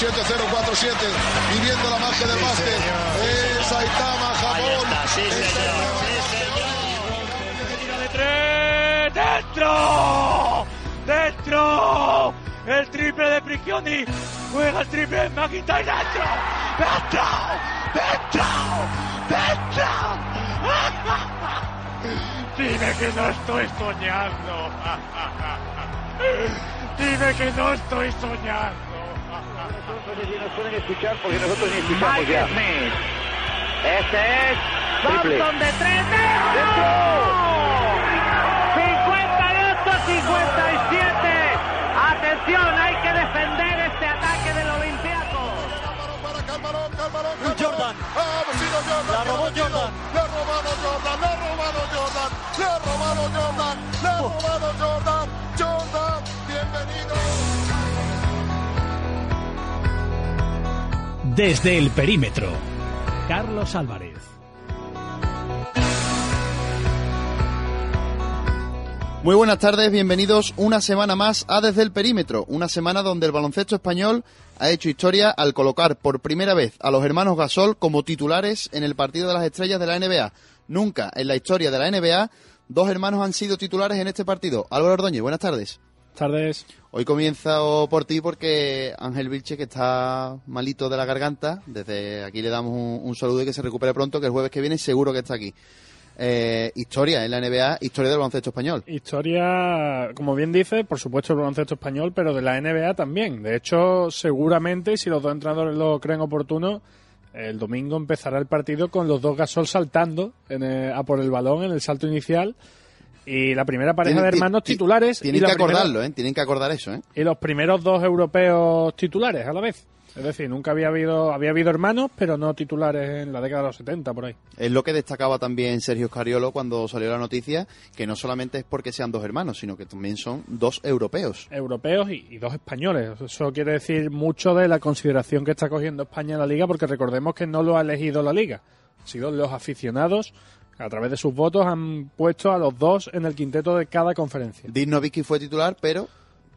7-0-4-7. Viviendo la magia del básquet. Es Saitama, Japón. de tres, dentro, dentro, el triple de Prigioni, juega el triple de McIntyre dentro, dentro, dentro, dentro. Dime que no estoy soñando. Dime que no estoy soñando. Nos pueden escuchar porque nosotros ni escuchamos. Este es. Thompson de tres. ¡Dentro! 58-57. Atención, hay que defender este ataque del Olympiaco. Para Calmarón. Jordan. Ah, Jordan. La robó. Jordan. Le ha robado Jordan. Le ha robado Jordan. Le ha robado Jordan. Le ha robado Jordan. Jordan, Desde el perímetro, Carlos Álvarez. Muy buenas tardes, bienvenidos una semana más a Desde el Perímetro, una semana donde el baloncesto español ha hecho historia al colocar por primera vez a los hermanos Gasol como titulares en el partido de las estrellas de la NBA. Nunca en la historia de la NBA dos hermanos han sido titulares en este partido. Álvaro Ordóñez, buenas tardes. Tardes. Hoy comienzo por ti porque Ángel Vilche, que está malito de la garganta, desde aquí le damos un, un saludo y que se recupere pronto, que el jueves que viene seguro que está aquí. Eh, historia en la NBA, historia del baloncesto español. Historia, como bien dice, por supuesto el baloncesto español, pero de la NBA también. De hecho, seguramente, si los dos entrenadores lo creen oportuno, el domingo empezará el partido con los dos Gasol saltando en el- a por el balón en el salto inicial. Y la primera pareja Tienen- de hermanos ti- titulares. y Tienen la que primera- acordarlo, ¿eh? Tienen que acordar eso, ¿eh? Y los primeros dos europeos titulares a la vez. Es decir, nunca había habido, había habido hermanos, pero no titulares en la década de los 70, por ahí. Es lo que destacaba también Sergio Scariolo cuando salió la noticia, que no solamente es porque sean dos hermanos, sino que también son dos europeos. europeos y, y dos españoles. Eso quiere decir mucho de la consideración que está cogiendo España en la liga, porque recordemos que no lo ha elegido la liga. Han sido los aficionados, a través de sus votos, han puesto a los dos en el quinteto de cada conferencia. Nowitzki fue titular, pero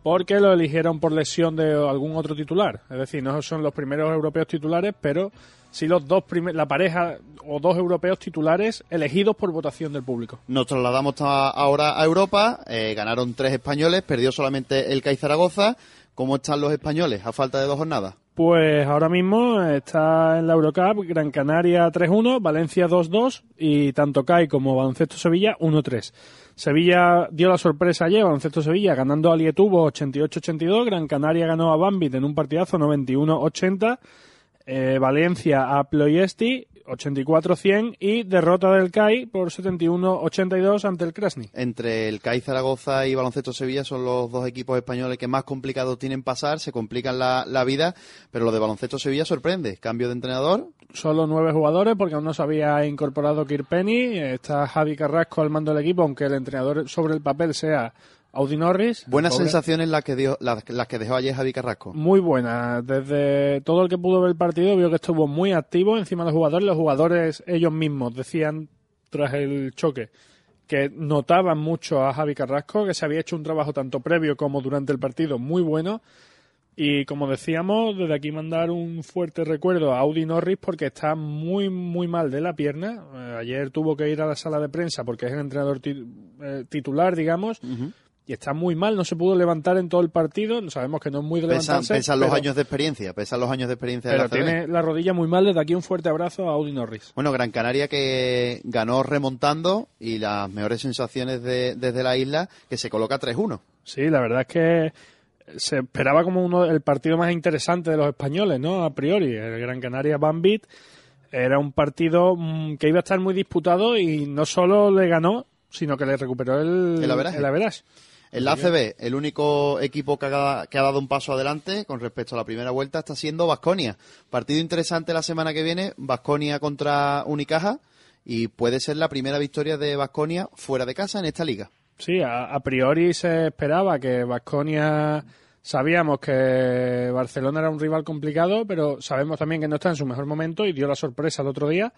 Porque lo eligieron por lesión de algún otro titular. Es decir, no son los primeros europeos titulares, pero sí los dos la pareja o dos europeos titulares elegidos por votación del público. nos trasladamos ahora a Europa. eh, ganaron tres españoles, perdió solamente el CAI Zaragoza. ¿Cómo están los españoles a falta de dos jornadas? Pues ahora mismo está en la Eurocup Gran Canaria 3-1, Valencia 2-2 y tanto CAI como Baloncesto Sevilla 1-3. Sevilla dio la sorpresa ayer, Baloncesto Sevilla ganando a Lietubo 88-82, Gran Canaria ganó a Bambit en un partidazo 91-80, eh, Valencia a Ploiesti 84-100 y derrota del CAI por 71-82 ante el Krasny. Entre el CAI Zaragoza y Baloncesto Sevilla son los dos equipos españoles que más complicados tienen pasar, se complican la, la vida, pero lo de Baloncesto Sevilla sorprende. Cambio de entrenador, Solo nueve jugadores porque aún no se había incorporado Kirpenny. Está Javi Carrasco al mando del equipo, aunque el entrenador sobre el papel sea Audi Norris. buenas sensaciones las que, dio, las, las que dejó ayer Javi Carrasco. Muy buenas. Desde todo el que pudo ver el partido vio que estuvo muy activo encima de los jugadores. Los jugadores ellos mismos decían tras el choque que notaban mucho a Javi Carrasco, que se había hecho un trabajo tanto previo como durante el partido muy bueno. Y como decíamos, desde aquí mandar un fuerte recuerdo a Audi Norris porque está muy, muy mal de la pierna. Eh, ayer tuvo que ir a la sala de prensa porque es el entrenador eh, titular, digamos, y está muy mal. No se pudo levantar en todo el partido. Sabemos que no es muy de Pesan, levantarse. pesan los pero- años de experiencia, pesan los años de experiencia de la tiene la rodilla muy mal. Desde aquí un fuerte abrazo a Audi Norris. Bueno, Gran Canaria que ganó remontando y las mejores sensaciones de- desde la isla, que se coloca 3-1. Sí, la verdad es que se esperaba como uno el partido más interesante de los españoles, ¿no? A priori, el Gran Canaria Bambit era un partido mm, que iba a estar muy disputado y no solo le ganó, sino que le recuperó el, El averaje. el averaje. En la ACB, el único equipo que ha, que ha dado un paso adelante con respecto a la primera vuelta está siendo Vasconia. Partido interesante la semana que viene, Vasconia contra Unicaja y puede ser la primera victoria de Vasconia fuera de casa en esta liga. Sí, a, a priori se esperaba que Vasconia. Sabíamos que Barcelona era un rival complicado, pero sabemos también que no está en su mejor momento y dio la sorpresa el otro día.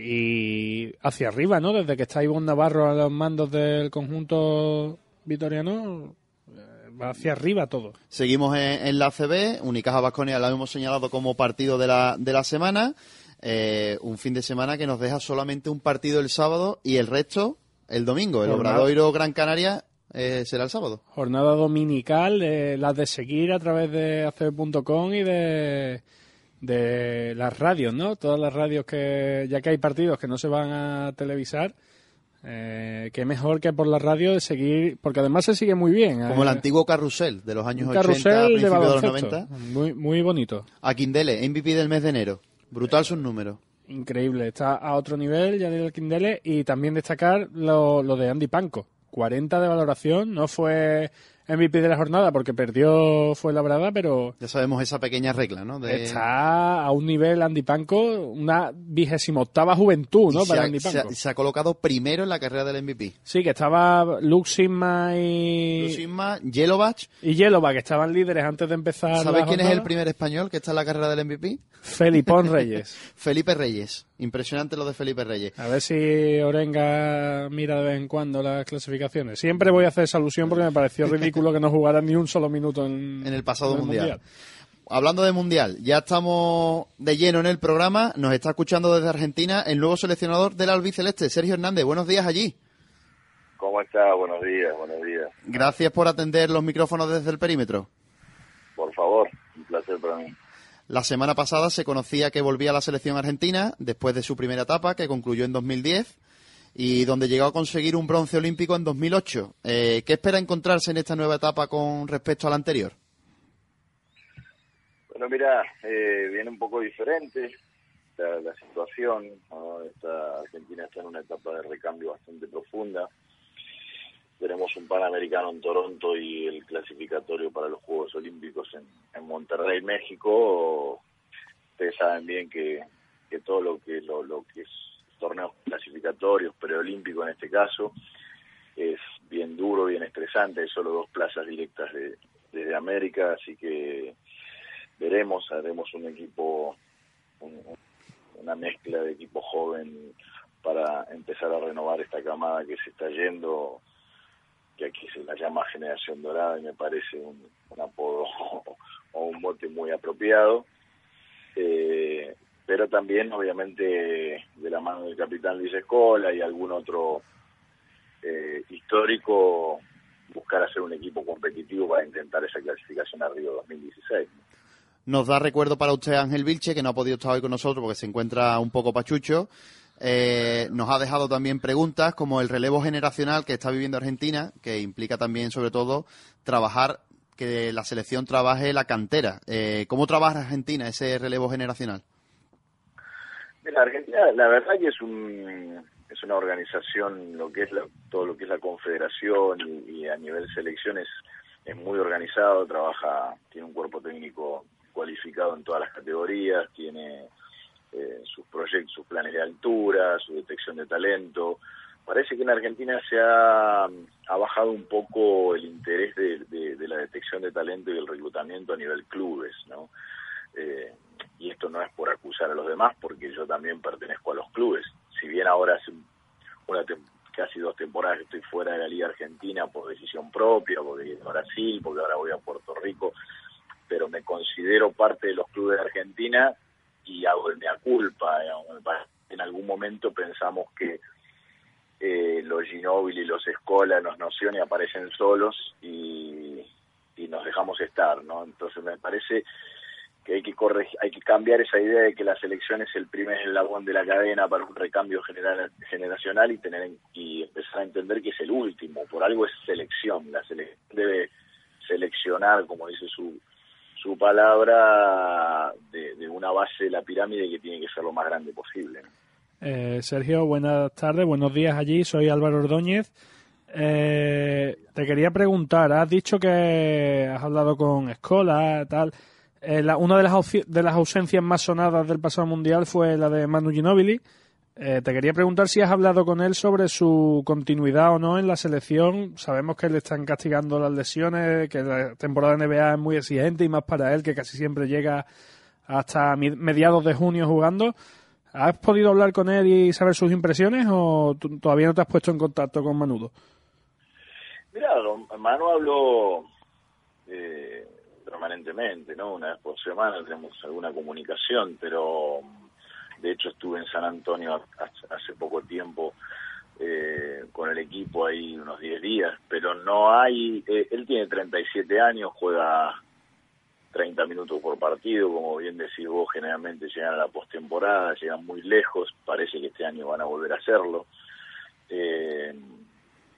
Y hacia arriba, ¿no? Desde que está Ivonne Navarro a los mandos del conjunto vitoriano, eh, va hacia arriba todo. Seguimos en, en la ACB, Unicaja Vasconia la hemos señalado como partido de la, de la semana. Eh, un fin de semana que nos deja solamente un partido el sábado y el resto el domingo. El Jornada. Obradoiro Gran Canaria eh, será el sábado. Jornada dominical, eh, las de seguir a través de acb.com y de, de las radios, ¿no? Todas las radios que, ya que hay partidos que no se van a televisar, eh, que mejor que por la radio de seguir, porque además se sigue muy bien. Como el eh, antiguo carrusel de los años un 80, carrusel de los baloncesto, 90. muy, muy bonito. Aquindele, MVP del mes de enero. Brutal sus números. Increíble, está a otro nivel, ya el Kindele, y también destacar lo, lo de Andy Panco. 40 de valoración, no fue MVP de la jornada porque perdió, fue labrada, pero Ya sabemos esa pequeña regla, ¿no? De- está a un nivel Andy Panco, una vigésima octava juventud, ¿no? y Para ha, Andy se ha- se ha colocado primero en la carrera del MVP. Sí, que estaba Luke Sigma y, Lusimma, Jelovac. y Yelova, que estaban líderes antes de empezar. ¿Sabes quién es el primer español que está en la carrera del MVP? Felipón Reyes. Felipe Reyes. Impresionante lo de Felipe Reyes. A ver si Orenga mira de vez en cuando las clasificaciones. Siempre voy a hacer esa alusión porque me pareció ridículo que no jugara ni un solo minuto en, En el pasado en el mundial. Hablando de Mundial, ya estamos de lleno en el programa. Nos está escuchando desde Argentina el nuevo seleccionador del albiceleste, Sergio Hernández. Buenos días allí. ¿Cómo está? Buenos días, buenos días. Gracias por atender los micrófonos desde el perímetro. Por favor, un placer para mí. La semana pasada se conocía que volvía a la selección argentina después de su primera etapa, que concluyó en 2010, y donde llegó a conseguir un bronce olímpico en 2008. Eh, ¿Qué espera encontrarse en esta nueva etapa con respecto a la anterior? Bueno, mira, eh, viene un poco diferente la, situación. Esta, Argentina está en una etapa de recambio bastante profunda. Tenemos un Panamericano en Toronto y el clasificatorio para los Juegos Olímpicos en, Monterrey, México. Ustedes saben bien que, todo lo que lo que es torneos clasificatorios, preolímpicos en este caso, es bien duro, bien estresante. Hay solo dos plazas directas de, desde América, así que veremos, haremos un equipo, un- una mezcla de equipo joven para empezar a renovar esta camada que se está yendo, que aquí se la llama generación dorada y me parece un, un apodo o un mote muy apropiado. Eh, pero también, obviamente, de la mano del capitán Luis Escola y algún otro eh, histórico, buscar hacer un equipo competitivo para intentar esa clasificación a Río 2016. Nos da recuerdo para usted Ángel Vilche, que no ha podido estar hoy con nosotros porque se encuentra un poco pachucho. Eh, nos ha dejado también preguntas como el relevo generacional que está viviendo Argentina, que implica también, sobre todo, trabajar, que la selección trabaje la cantera. Eh, ¿Cómo trabaja Argentina ese relevo generacional? Mira, Argentina, la verdad que es un es una organización, lo que es la- todo lo que es la confederación y, a nivel selecciones es muy organizado, trabaja, tiene un cuerpo técnico cualificado en todas las categorías, tiene eh, sus proyectos, sus planes de altura, su detección de talento. Parece que en Argentina se ha, bajado un poco el interés de, de- de la detección de talento y el reclutamiento a nivel clubes, ¿no? Eh, y esto no es por acusar a los demás, porque yo también pertenezco a los clubes. Si bien ahora hace una casi dos temporadas estoy fuera de la Liga Argentina por decisión propia, porque voy a Brasil, porque ahora voy a Puerto Rico, pero me considero parte de los clubes de Argentina y hago el mea culpa. En algún momento pensamos que eh, los Ginóbili y los Escola nos nociones aparecen solos y, y nos dejamos estar, ¿no? Entonces me parece que hay que corregir, hay que cambiar esa idea de que la selección es el primer eslabón de la cadena para un recambio general, generacional y tener en- y empezar a entender que es el último, por algo es selección, la selección debe seleccionar, como dice su, su su palabra de, una base de la pirámide que tiene que ser lo más grande posible. Eh, Sergio, buenas tardes, buenos días allí, soy Álvaro Ordóñez. Eh, te quería preguntar, has dicho que has hablado con Escola, tal. Eh, una de las, de las ausencias más sonadas del pasado mundial fue la de Manu Ginóbili. Eh, te quería preguntar si has hablado con él sobre su continuidad o no en la selección. Sabemos que le están castigando las lesiones, que la temporada de NBA es muy exigente y más para él, que casi siempre llega hasta mediados de junio jugando. ¿Has podido hablar con él y saber sus impresiones o todavía no te has puesto en contacto con Manudo? Mira, Manu habló eh, permanentemente, ¿no? Una vez por semana tenemos alguna comunicación, pero de hecho, estuve en San Antonio hace poco tiempo eh, con el equipo ahí unos 10 días, pero no hay, eh, él tiene 37 años, juega 30 minutos por partido, como bien decís vos, generalmente llegan a la postemporada, llegan muy lejos, parece que este año van a volver a hacerlo. Eh,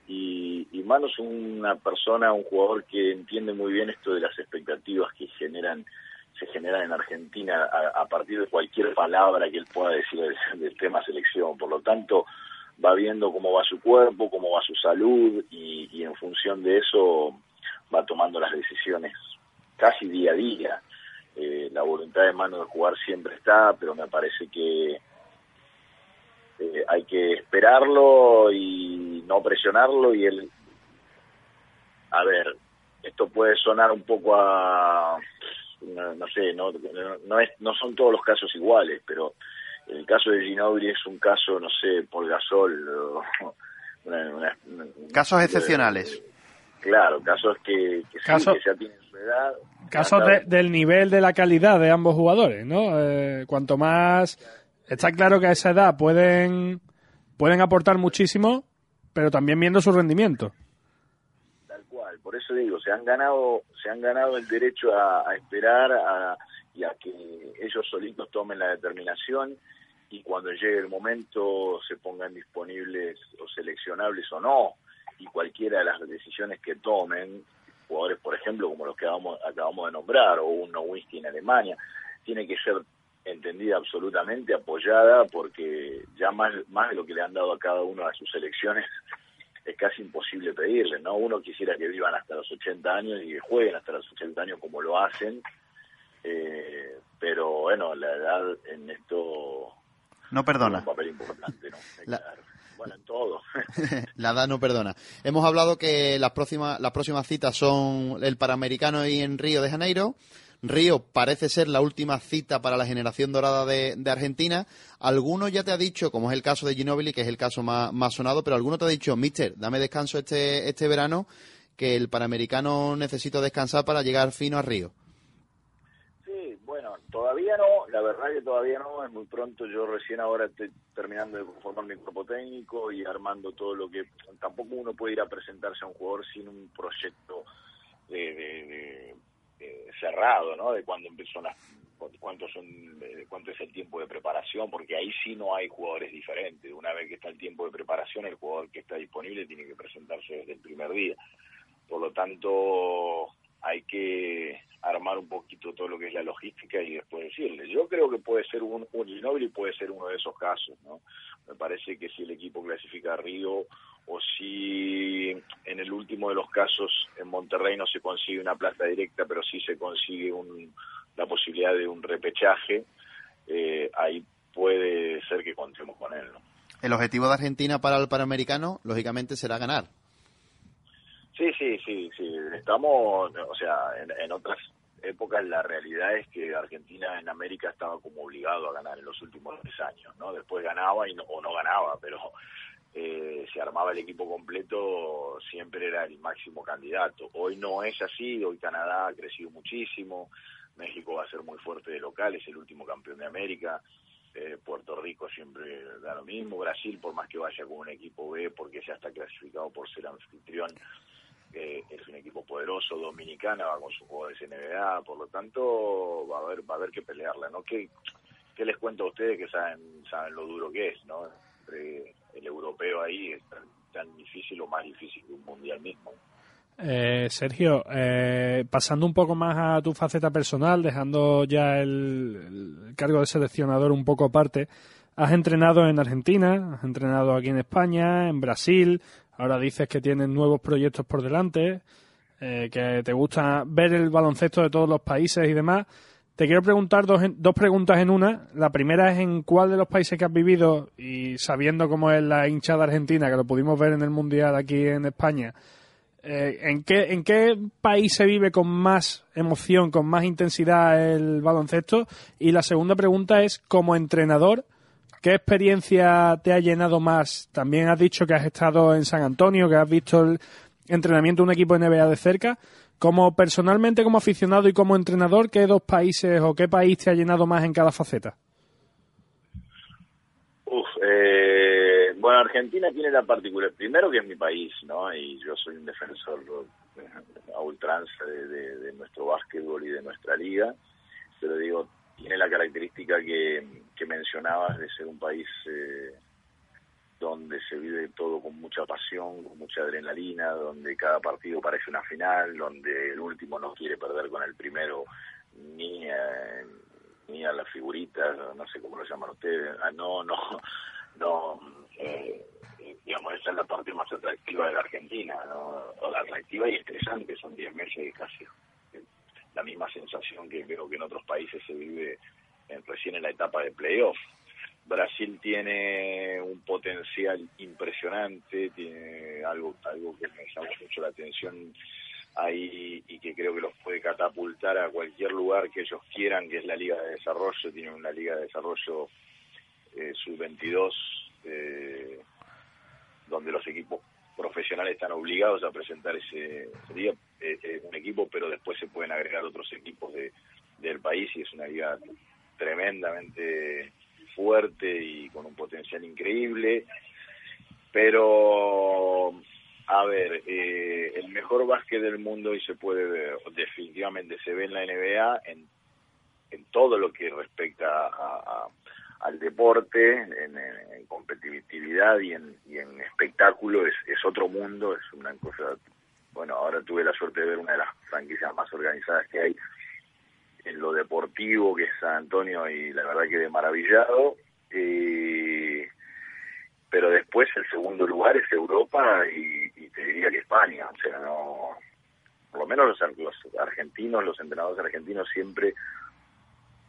y, y Mano es una persona, un jugador que entiende muy bien esto de las expectativas que generan se generan en Argentina a, partir de cualquier palabra que él pueda decir del, tema selección. Por lo tanto, va viendo cómo va su cuerpo, cómo va su salud y, en función de eso va tomando las decisiones casi día a día. Eh, la voluntad de mano de jugar siempre está, pero me parece que eh, hay que esperarlo y no presionarlo y él, a ver, esto puede sonar un poco a no, sé, no, no, es, no son todos los casos iguales, pero el caso de Ginobili es un caso, no sé, Paul Gasol. casos excepcionales. claro, casos que, que, ya tienen su edad. Casos del nivel de la calidad de ambos jugadores, ¿no? Eh, cuanto más. Está claro que a esa edad pueden, pueden aportar muchísimo, pero también viendo su rendimiento. Por eso digo, se han ganado, se han ganado el derecho a, esperar a, y a que ellos solitos tomen la determinación y cuando llegue el momento se pongan disponibles o seleccionables o no, y cualquiera de las decisiones que tomen, jugadores por ejemplo como los que acabamos, acabamos de nombrar, o un whisky en Alemania, tiene que ser entendida absolutamente, apoyada, porque ya más, más de lo que le han dado a cada uno de sus selecciones es casi imposible pedirle, ¿no? Uno quisiera que vivan hasta los 80 años y que jueguen hasta los 80 años como lo hacen, eh, pero bueno, la edad en esto... No perdona. un papel importante, ¿no? la edad no perdona. Hemos hablado que las próximas, las próximas citas son el Panamericano y en Río de Janeiro. Río parece ser la última cita para la generación dorada de, Argentina. Alguno ya te ha dicho, como es el caso de Ginobili, que es el caso más, sonado, pero alguno te ha dicho, mister, dame descanso este, este verano, que el Panamericano necesito descansar para llegar fino a Río. Sí, bueno, todavía no, la verdad que todavía no, es muy pronto, yo recién ahora estoy terminando de conformar mi cuerpo técnico y armando todo lo que, tampoco uno puede ir a presentarse a un jugador sin un proyecto de eh, cerrado, ¿no? De cuándo empezó las cuánto son cuánto es el tiempo de preparación porque ahí sí no hay jugadores diferentes. Una vez que está el tiempo de preparación el jugador que está disponible tiene que presentarse desde el primer día. Por lo tanto hay que armar un poquito todo lo que es la logística y después decirle. Yo creo que puede ser un, un y puede ser uno de esos casos, ¿no? Me parece que si el equipo clasifica a Río o si en el último de los casos en Monterrey no se consigue una plaza directa, pero sí se consigue un, la posibilidad de un repechaje, eh, ahí puede ser que contemos con él, ¿no? El objetivo de Argentina para el Panamericano, lógicamente, será ganar. Sí, sí, sí, sí. Estamos, o sea, en, otras épocas la realidad es que Argentina en América estaba como obligado a ganar en los últimos tres años, ¿no? Después ganaba y no, o no ganaba, pero eh, se armaba el equipo completo, siempre era el máximo candidato. Hoy no es así, hoy Canadá ha crecido muchísimo, México va a ser muy fuerte de local, es el último campeón de América. Eh, Puerto Rico siempre da lo mismo, Brasil por más que vaya con un equipo B porque ya está clasificado por ser anfitrión, es un equipo poderoso, Dominicana va con sus jugadores NBA, por lo tanto va a haber va a haber que pelearla, ¿no? ¿Qué, qué les cuento a ustedes que saben saben lo duro que es, ¿no? el europeo ahí es tan, difícil o más difícil que un mundial mismo. Eh, Sergio, eh, pasando un poco más a tu faceta personal, dejando ya el, el, cargo de seleccionador un poco aparte, has entrenado en Argentina, has entrenado aquí en España, en Brasil, ahora dices que tienes nuevos proyectos por delante, eh, que te gusta ver el baloncesto de todos los países y demás. Te quiero preguntar dos, dos preguntas en una. La primera es en cuál de los países que has vivido y sabiendo cómo es la hinchada argentina, que lo pudimos ver en el Mundial aquí en España, eh, ¿en, qué, ¿en qué país se vive con más emoción, con más intensidad el baloncesto? Y la segunda pregunta es, como entrenador, ¿qué experiencia te ha llenado más? También has dicho que has estado en San Antonio, que has visto el entrenamiento de un equipo NBA de cerca. Como personalmente, como aficionado y como entrenador, ¿qué dos países o qué país te ha llenado más en cada faceta? Uf, eh, bueno, Argentina tiene la particularidad, primero que es mi país, ¿no? Y yo soy un defensor a ultranza de nuestro básquetbol y de nuestra liga, pero digo, tiene la característica que, que mencionabas de ser un país eh, donde se vive todo con mucha pasión, con mucha adrenalina, donde cada partido parece una final, donde el último no quiere perder con el primero ni a, ni a las figuritas, no sé cómo lo llaman ustedes, ah, no, no, no, eh, digamos, esa es la parte más atractiva de la Argentina, ¿no? La atractiva y estresante, son 10 meses casi la misma sensación que creo que en otros países se vive en, recién en la etapa de playoff. Brasil tiene un potencial impresionante, tiene algo, algo que me llama mucho la atención ahí y que creo que los puede catapultar a cualquier lugar que ellos quieran, que es la Liga de Desarrollo, tienen una Liga de Desarrollo eh, sub-22, eh, donde los equipos profesionales están obligados a presentar ese, sería eh, eh, un equipo, pero después se pueden agregar otros equipos de, del país y es una liga tremendamente fuerte y con un potencial increíble. Pero, a ver, eh, el mejor básquet del mundo y se puede ver, definitivamente se ve en la NBA en, en todo lo que respecta a al deporte, en, competitividad y en, espectáculo, es, es otro mundo, es una cosa... Bueno, ahora tuve la suerte de ver una de las franquicias más organizadas que hay en lo deportivo, que es San Antonio, y la verdad quedé maravillado. Eh, pero después el segundo lugar es Europa y, y, te diría que España, o sea, no... Por lo menos los, los argentinos, los entrenadores argentinos siempre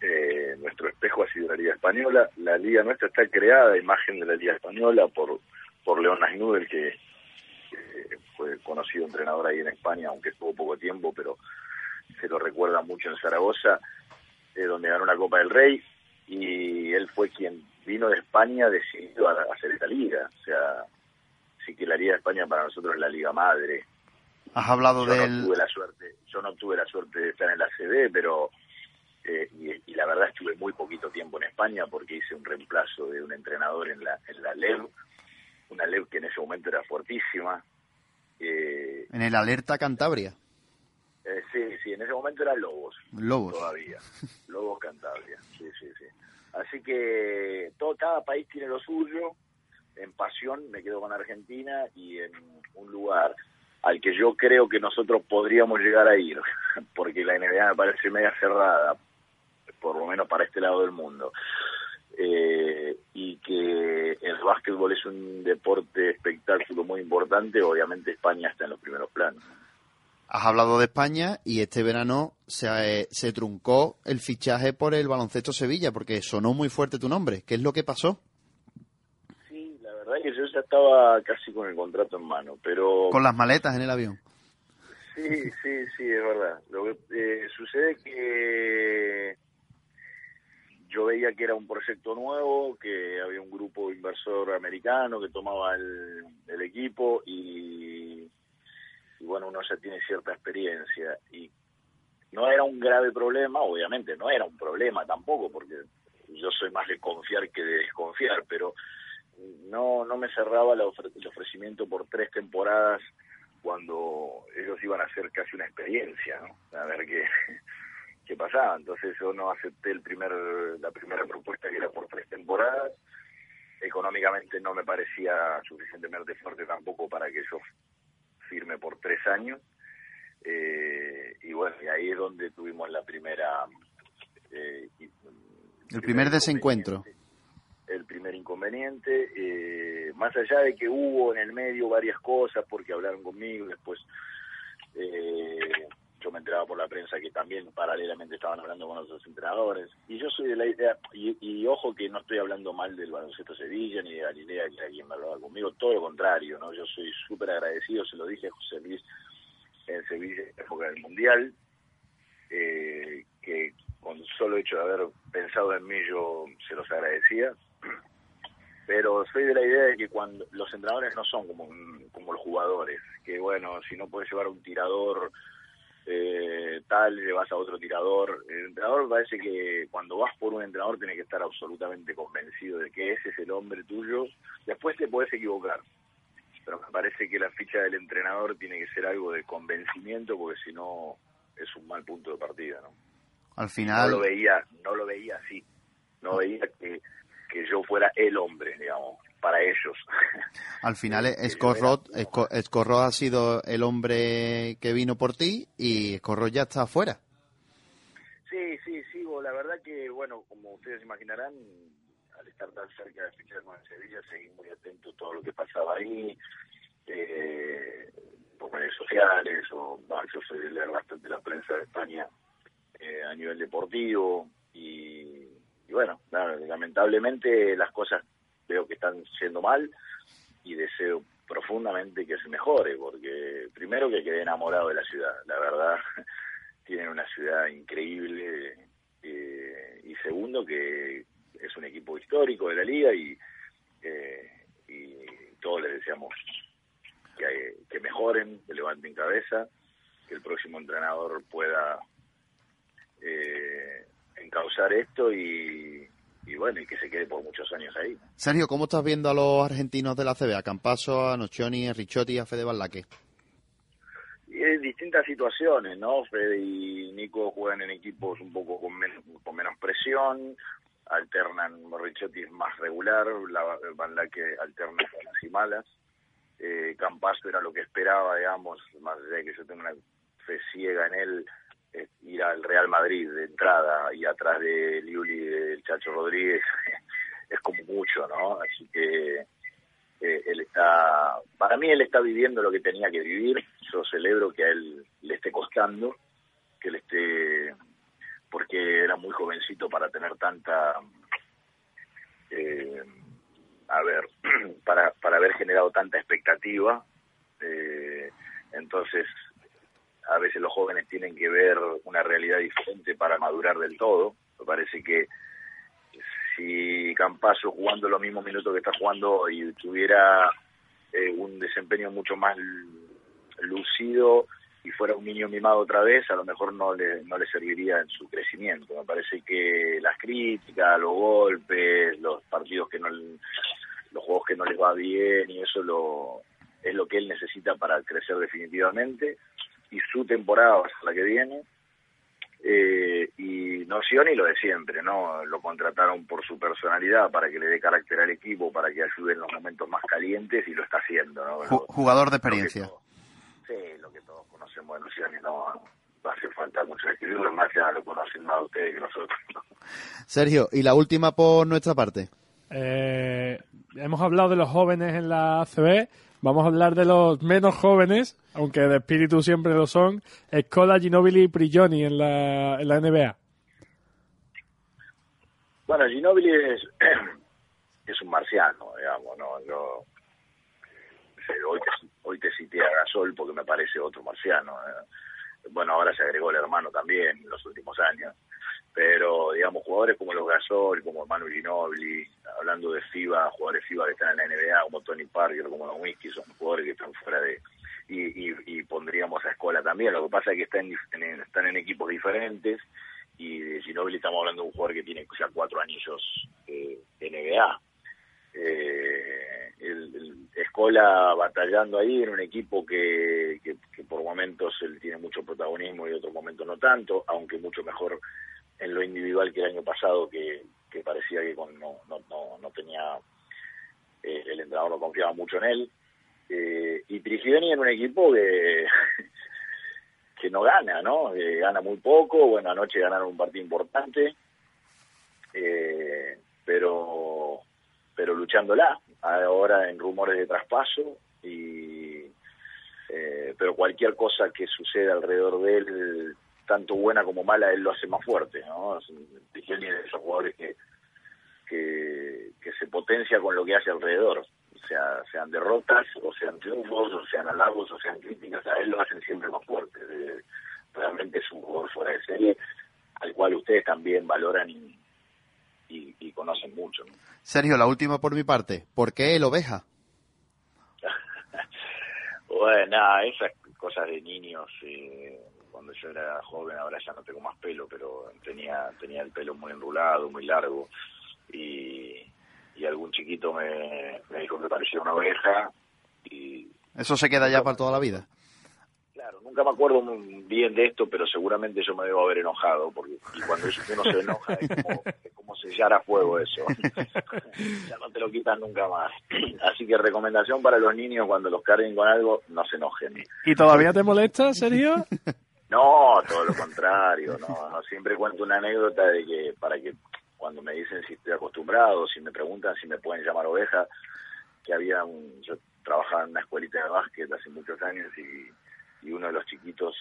eh, nuestro espejo ha sido la Liga Española. La Liga nuestra está creada a imagen de la Liga Española por, por León Nasnudel, que, que fue conocido entrenador ahí en España, aunque estuvo poco tiempo, pero se lo recuerda mucho en Zaragoza, eh, donde ganó una Copa del Rey, y él fue quien vino de España decidido a, a hacer esta liga. O sea, sí que la Liga de España para nosotros es la liga madre. Has hablado yo del... No tuve la suerte, yo no tuve la suerte de estar en la CB, pero y, y, la verdad estuve muy poquito tiempo en España porque hice un reemplazo de un entrenador en la, en la LEV, una LEV que en ese momento era fuertísima. Eh, en el Alerta Cantabria. Eh, sí, sí, en ese momento era Lobos. Lobos. Todavía. Lobos Cantabria, sí, sí, sí. Así que todo, cada país tiene lo suyo. En pasión me quedo con Argentina y en un lugar al que yo creo que nosotros podríamos llegar a ir, porque la NBA me parece media cerrada, por lo menos para este lado del mundo. Eh, y que el básquetbol es un deporte espectáculo muy importante, obviamente España está en los primeros planos. Has hablado de España y este verano se, eh, se truncó el fichaje por el baloncesto Sevilla porque sonó muy fuerte tu nombre. ¿Qué es lo que pasó? Sí, la verdad es que yo ya estaba casi con el contrato en mano, pero... Con las maletas en el avión. Sí, sí, sí, es verdad. Lo que eh, sucede que yo veía que era un proyecto nuevo, que había un grupo inversor americano que tomaba el, equipo y, bueno, uno ya tiene cierta experiencia y no era un grave problema, obviamente no era un problema tampoco, porque yo soy más de confiar que de desconfiar, pero no no me cerraba el ofrecimiento por tres temporadas cuando ellos iban a hacer casi una experiencia, ¿no? A ver qué qué pasaba. Entonces yo no acepté el primer, la primera propuesta que era por tres temporadas. Económicamente no me parecía suficientemente fuerte tampoco para que yo firme por tres años. Eh, y bueno, y ahí es donde tuvimos la primera... Eh, el primer desencuentro. El primer inconveniente, eh, más allá de que hubo en el medio varias cosas, porque hablaron conmigo, después yo me enteraba por la prensa que también paralelamente estaban hablando con otros entrenadores. Y yo soy de la idea, y, ojo que no estoy hablando mal del baloncesto Sevilla ni de Galilea, que era quien me hablaba conmigo, todo lo contrario, ¿no? Yo soy súper agradecido, se lo dije a José Luis en Sevilla época del Mundial, eh, que con solo hecho de haber pensado en mí yo se los agradecía. Pero soy de la idea de que cuando los entrenadores no son como, como los jugadores, que bueno, si no puedes llevar un tirador eh, tal, llevas a otro tirador. El entrenador parece que cuando vas por un entrenador tienes que estar absolutamente convencido de que ese es el hombre tuyo. Después te puedes equivocar, pero me parece que la ficha del entrenador tiene que ser algo de convencimiento porque si no es un mal punto de partida, ¿no? Al final no lo veía, no lo veía así, no veía que que yo fuera el hombre, digamos para ellos. Al final, Escorrot, Escorrot ha sido el hombre que vino por ti y Escorrot ya está afuera. Sí, sí, sigo. La verdad que, bueno, como ustedes imaginarán, al estar tan cerca de fichar con Sevilla, seguí muy atento a todo lo que pasaba ahí, eh, por redes sociales, o yo soy de leer bastante la prensa de España eh, a nivel deportivo, y, y bueno, lamentablemente las cosas veo que están siendo mal y deseo profundamente que se mejore, porque primero que quedé enamorado de la ciudad, la verdad, tienen una ciudad increíble, eh, y segundo que es un equipo histórico de la liga y, eh, y todos les deseamos que, que mejoren, que levanten cabeza, que el próximo entrenador pueda eh, encauzar esto y, y bueno, y que se quede por muchos años ahí. Sergio, ¿cómo estás viendo a los argentinos de la CB? A Campaso, a Nocioni, a Ricciotti, a Fede Ballaque. En distintas situaciones, ¿no? Fede y Nico juegan en equipos un poco con, con menos presión, alternan, Ricciotti es más regular, la, Ballaque alterna buenas y malas. Eh, Campaso era lo que esperaba, digamos, más allá de que yo tengo una fe ciega en él, ir al Real Madrid de entrada y atrás de Liuli del Chacho Rodríguez es como mucho, ¿no? Así que eh, él está, para mí él está viviendo lo que tenía que vivir, yo celebro que a él le esté costando, que él esté, porque era muy jovencito para tener tanta, eh, a ver, para, para haber generado tanta expectativa, eh, entonces a veces los jóvenes tienen que ver una realidad diferente para madurar del todo. Me parece que si Campaso jugando los mismos minutos que está jugando y tuviera eh, un desempeño mucho más lucido y fuera un niño mimado otra vez, a lo mejor no le, no le serviría en su crecimiento. Me parece que las críticas, los golpes, los partidos que no, los juegos que no les va bien y eso lo, es lo que él necesita para crecer definitivamente y su temporada va a ser la que viene. Eh, y Nocioni lo de siempre, ¿no? Lo contrataron por su personalidad para que le dé carácter al equipo, para que ayude en los momentos más calientes y lo está haciendo, ¿no? jugador de experiencia. sí, lo que todos conocemos de Nocioni, no, hace falta mucho escribirlo, más ya lo conocen más ustedes que nosotros. Sergio, y la última por nuestra parte. Eh, hemos hablado de los jóvenes en la ACB, Vamos a hablar de los menos jóvenes, aunque de espíritu siempre lo son, Escola, Ginobili y Prigioni en la, en la NBA. Bueno, Ginobili es, es un marciano, digamos, ¿no? Yo, hoy, hoy te cité a Gasol porque me parece otro marciano. ¿eh? Bueno, ahora se agregó el hermano también en los últimos años pero digamos jugadores como los Gasol, como Manu Ginobili, hablando de FIBA, jugadores FIBA que están en la NBA, como Tony Parker, como los Whisky, son jugadores que están fuera de... Y, pondríamos a Escola también, lo que pasa es que están en, están en equipos diferentes y de Ginobili estamos hablando de un jugador que tiene ya cuatro anillos eh, NBA. Eh, el, Escola batallando ahí en un equipo que, que, que por momentos él tiene mucho protagonismo y otros momentos no tanto, aunque mucho mejor en lo individual que el año pasado, que, parecía que con, no, no, no, tenía, eh, el entrenador no confiaba mucho en él. Eh, y Trigioni en un equipo que, que no gana, ¿no? Eh, gana muy poco, bueno, anoche ganaron un partido importante, eh, pero pero luchándola, ahora en rumores de traspaso y eh, pero cualquier cosa que suceda alrededor de él, tanto buena como mala, él lo hace más fuerte, ¿no? Tiene de esos jugadores que, que, que se potencia con lo que hace alrededor sea, sean derrotas, o sean triunfos, o sean halagos, o sean críticas, a él lo hacen siempre más fuerte. realmente es un jugador fuera de serie al cual ustedes también valoran y, y, conocen mucho. Sergio, la última por mi parte. ¿Por qué el oveja? bueno, esas cosas de niños. Eh, cuando yo era joven, ahora ya no tengo más pelo, pero tenía tenía el pelo muy enrulado, muy largo. Y, y algún chiquito me, dijo que parecía una oveja y... ¿Eso se queda ya para toda la vida? Claro, nunca me acuerdo muy bien de esto, pero seguramente yo me debo haber enojado, porque y cuando uno se enoja es como, es como sellar a fuego eso. ya no te lo quitan nunca más. Así que recomendación para los niños, cuando los carguen con algo, no se enojen. ¿Y todavía te molesta, serio? No, todo lo contrario, no, siempre cuento una anécdota de que para que cuando me dicen si estoy acostumbrado, si me preguntan si me pueden llamar oveja, que había un, yo trabajaba en una escuelita de básquet hace muchos años y, y uno de los chiquitos,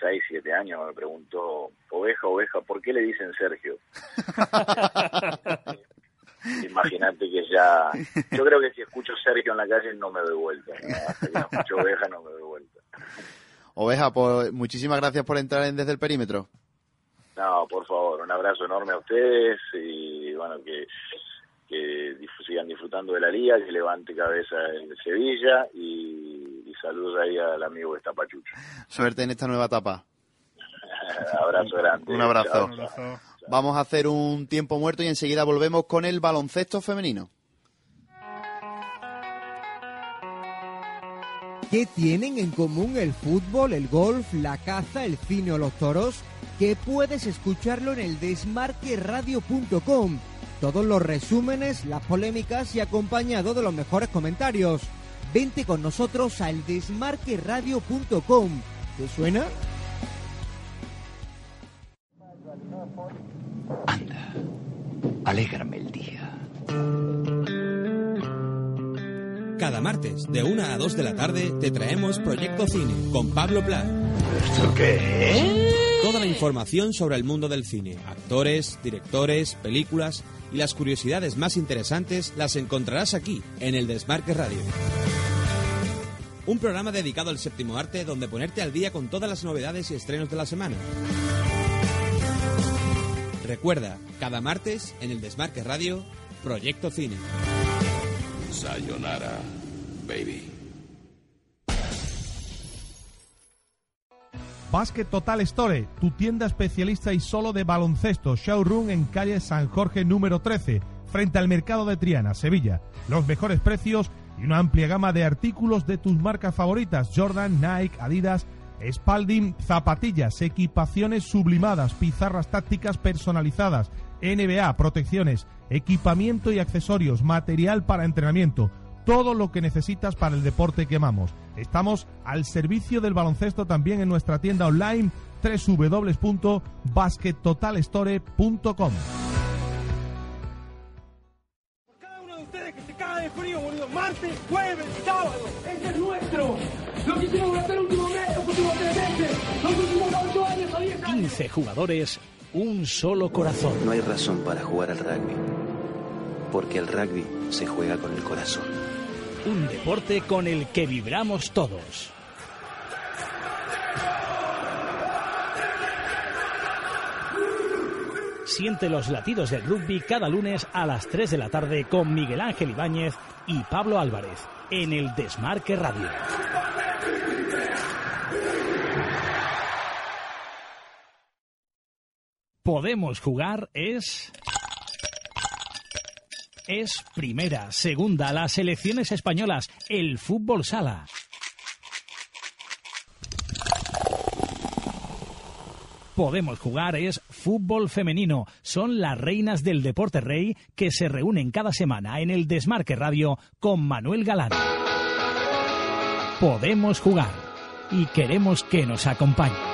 6, 7 años, me preguntó, oveja, oveja, ¿por qué le dicen Sergio? Imagínate que ya, yo creo que si escucho Sergio en la calle no me doy vuelta, no escucho oveja no me doy vuelta. Oveja, pues muchísimas gracias por entrar en Desde el Perímetro. No, por favor, un abrazo enorme a ustedes y bueno, que, sigan disfrutando de la liga, que levante cabeza en Sevilla y, y saludos ahí al amigo que está Pachucho. Suerte en esta nueva etapa. abrazo grande. Un abrazo. Vamos a hacer un tiempo muerto y enseguida volvemos con el baloncesto femenino. ¿Qué tienen en común el fútbol, el golf, la caza, el cine o los toros? Que puedes escucharlo en el desmarqueradio.com. Todos los resúmenes, las polémicas y acompañado de los mejores comentarios. Vente con nosotros al desmarqueradio.com. ¿Te suena? Anda, alégrame Cada martes, de 1 a 2 de la tarde, te traemos Proyecto Cine con Pablo Pla. ¿Esto qué es? Toda la información sobre el mundo del cine, actores, directores, películas y las curiosidades más interesantes las encontrarás aquí, en el Desmarque Radio. Un programa dedicado al séptimo arte donde ponerte al día con todas las novedades y estrenos de la semana. Recuerda, cada martes en el Desmarque Radio, Proyecto Cine. Sayonara, baby. Basket Total Store, tu tienda especialista y solo de baloncesto, showroom en calle San Jorge número 13, frente al mercado de Triana, Sevilla. Los mejores precios y una amplia gama de artículos de tus marcas favoritas, Jordan, Nike, Adidas, Spalding, zapatillas, equipaciones sublimadas, pizarras tácticas personalizadas, NBA, protecciones, equipamiento y accesorios, material para entrenamiento, todo lo que necesitas para el deporte que amamos. Estamos al servicio del baloncesto también en nuestra tienda online www.baskettotalstore.com. Cada uno de ustedes que se caga de frío, boludo. Martes, jueves, sábado. Este es nuestro. Lo que hicimos durante el último mes, los últimos tres meses, los últimos ocho años o diez años. 15 jugadores, un solo corazón. No hay razón para jugar al rugby, porque el rugby se juega con el corazón. Un deporte con el que vibramos todos. Siente los latidos del rugby cada lunes a las 3 de la tarde con Miguel Ángel Ibáñez y Pablo Álvarez en el Desmarque Radio. Podemos jugar es... Es primera, segunda, las selecciones españolas, el fútbol sala. Podemos jugar es fútbol femenino. Son las reinas del deporte rey que se reúnen cada semana en el Desmarque Radio con Manuel Galán. Podemos jugar y queremos que nos acompañe.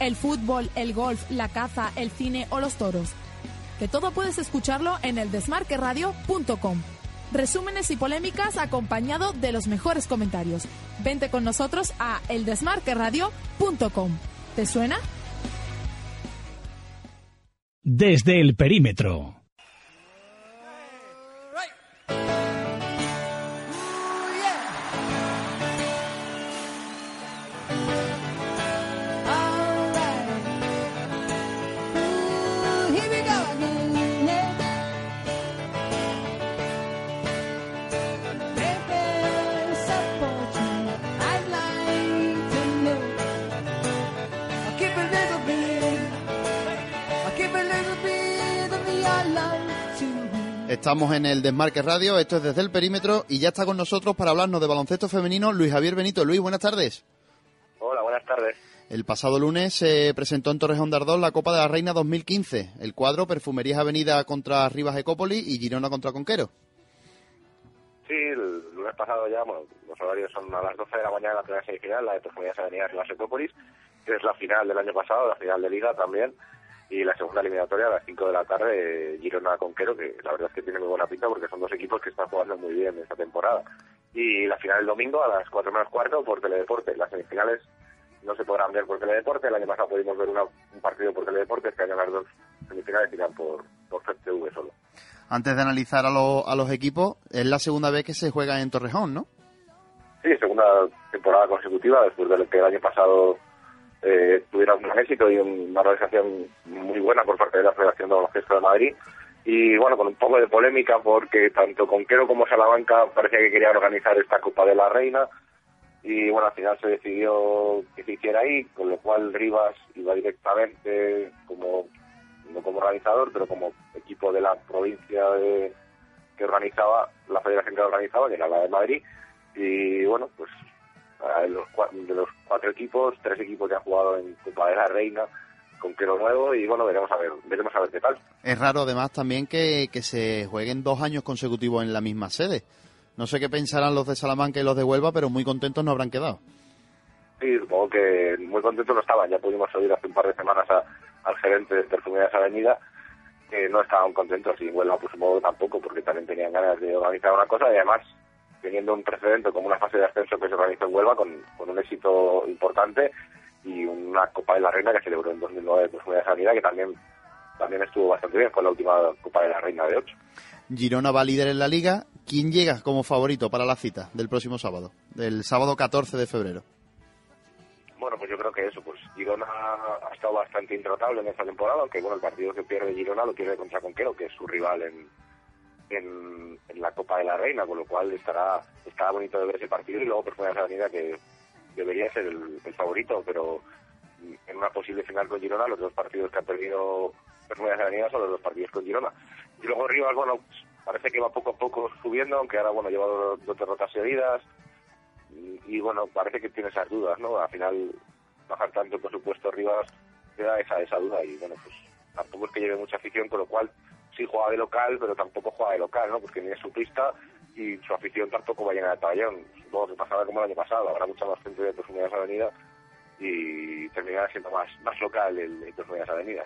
El fútbol, el golf, la caza, el cine o los toros? Que todo puedes escucharlo en el desmarqueradio.com. Resúmenes y polémicas acompañado de los mejores comentarios. Vente con nosotros a eldesmarqueradio.com. ¿Te suena? Desde el perímetro. Estamos en el Desmarque Radio, esto es desde el perímetro y ya está con nosotros para hablarnos de baloncesto femenino Luis Javier Benito. Luis, buenas tardes. Hola, buenas tardes. El pasado lunes se presentó en Torrejón de Ardón la Copa de la Reina 2015. El cuadro Perfumerías Avenida contra Rivas Ecópoli y Girona contra Conquero. Sí, el lunes pasado ya, bueno, los horarios son a las 12 de la mañana la primera semifinal, la de Perfumerías Avenida Rivas Ecópolis, que es la final del año pasado, la final de Liga también y la segunda eliminatoria a las 5 de la tarde Girona Conquero, que la verdad es que tiene muy buena pinta porque son dos equipos que están jugando muy bien esta temporada. Y la final el domingo a las 4 menos cuarto por Teledeporte. Las semifinales no se podrán ver por Teledeporte. El año pasado pudimos ver un partido por Teledeporte, este año las dos semifinales irán por, por FTV solo. Antes de analizar a, a los equipos, es la segunda vez que se juega en Torrejón, ¿no? Sí, segunda temporada consecutiva, después del que el año pasado eh, tuvieron un éxito y una organización muy buena por parte de la Federación de Baloncesto de Madrid. Y bueno, con un poco de polémica porque tanto Conquero como Salamanca parecía que querían organizar esta Copa de la Reina. Y bueno, al final se decidió que se hiciera ahí, con lo cual Rivas iba directamente como, no como organizador, pero como equipo de la provincia de, que organizaba, la federación que organizaba, que era la de Madrid. Y bueno, pues los, de los cuatro equipos, tres equipos que han jugado en Copa de la Reina, con Quero Nuevo y bueno, veremos a ver, veremos a ver qué tal. Es raro además también que, que se jueguen dos años consecutivos en la misma sede. No sé qué pensarán los de Salamanca y los de Huelva, pero muy contentos no habrán quedado. Sí, supongo que muy contentos no estaban. Ya pudimos oír hace un par de semanas al gerente de Perfumerías Avenida que no estaban contentos y Huelva pues supongo tampoco porque también tenían ganas de organizar una cosa y además teniendo un precedente como una fase de ascenso que se organizó en Huelva con, con un éxito importante y una Copa de la Reina que celebró en 2009 pues una Sanidad que también también estuvo bastante bien con la última Copa de la Reina de 8. Girona va líder en la liga. ¿Quién llega como favorito para la cita del próximo sábado, del sábado 14 de febrero? Bueno, pues yo creo que eso, pues Girona ha estado bastante intratable en esta temporada, aunque bueno, el partido que pierde Girona lo pierde contra Conquero, que es su rival en, en, la Copa de la Reina, con lo cual estará, estará bonito de ver ese partido y luego Perfumerías Avenida que debería ser el, favorito, pero en una posible final con Girona los dos partidos que ha perdido Perfumerías Avenida son los dos partidos con Girona. Y luego Rivas, bueno, parece que va poco a poco subiendo, aunque ahora, bueno, lleva dos, dos derrotas seguidas y, bueno, parece que tiene esas dudas, ¿no? Al final bajar tanto por supuesto Rivas te da esa, esa duda y bueno, pues tampoco es que lleve mucha afición, con lo cual sí juega de local, pero tampoco juega de local, ¿no? Porque tiene su pista y su afición tampoco va a llenar el pabellón. Supongo que pasará como el año pasado, habrá mucha más gente de Unidades Avenida y terminará siendo más, más local el, el Unidades Avenida.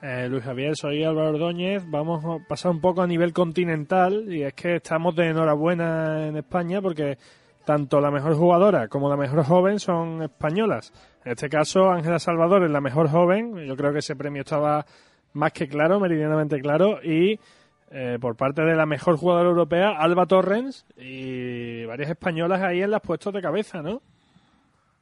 Eh, Luis Javier, soy Álvaro Ordóñez. Vamos a pasar un poco a nivel continental y es que estamos de enhorabuena en España porque tanto la mejor jugadora como la mejor joven son españolas. En este caso, Ángela Salvador es la mejor joven. Yo creo que ese premio estaba más que claro, meridianamente claro. Y eh, por parte de la mejor jugadora europea, Alba Torrens, y varias españolas ahí en las puestos de cabeza, ¿no?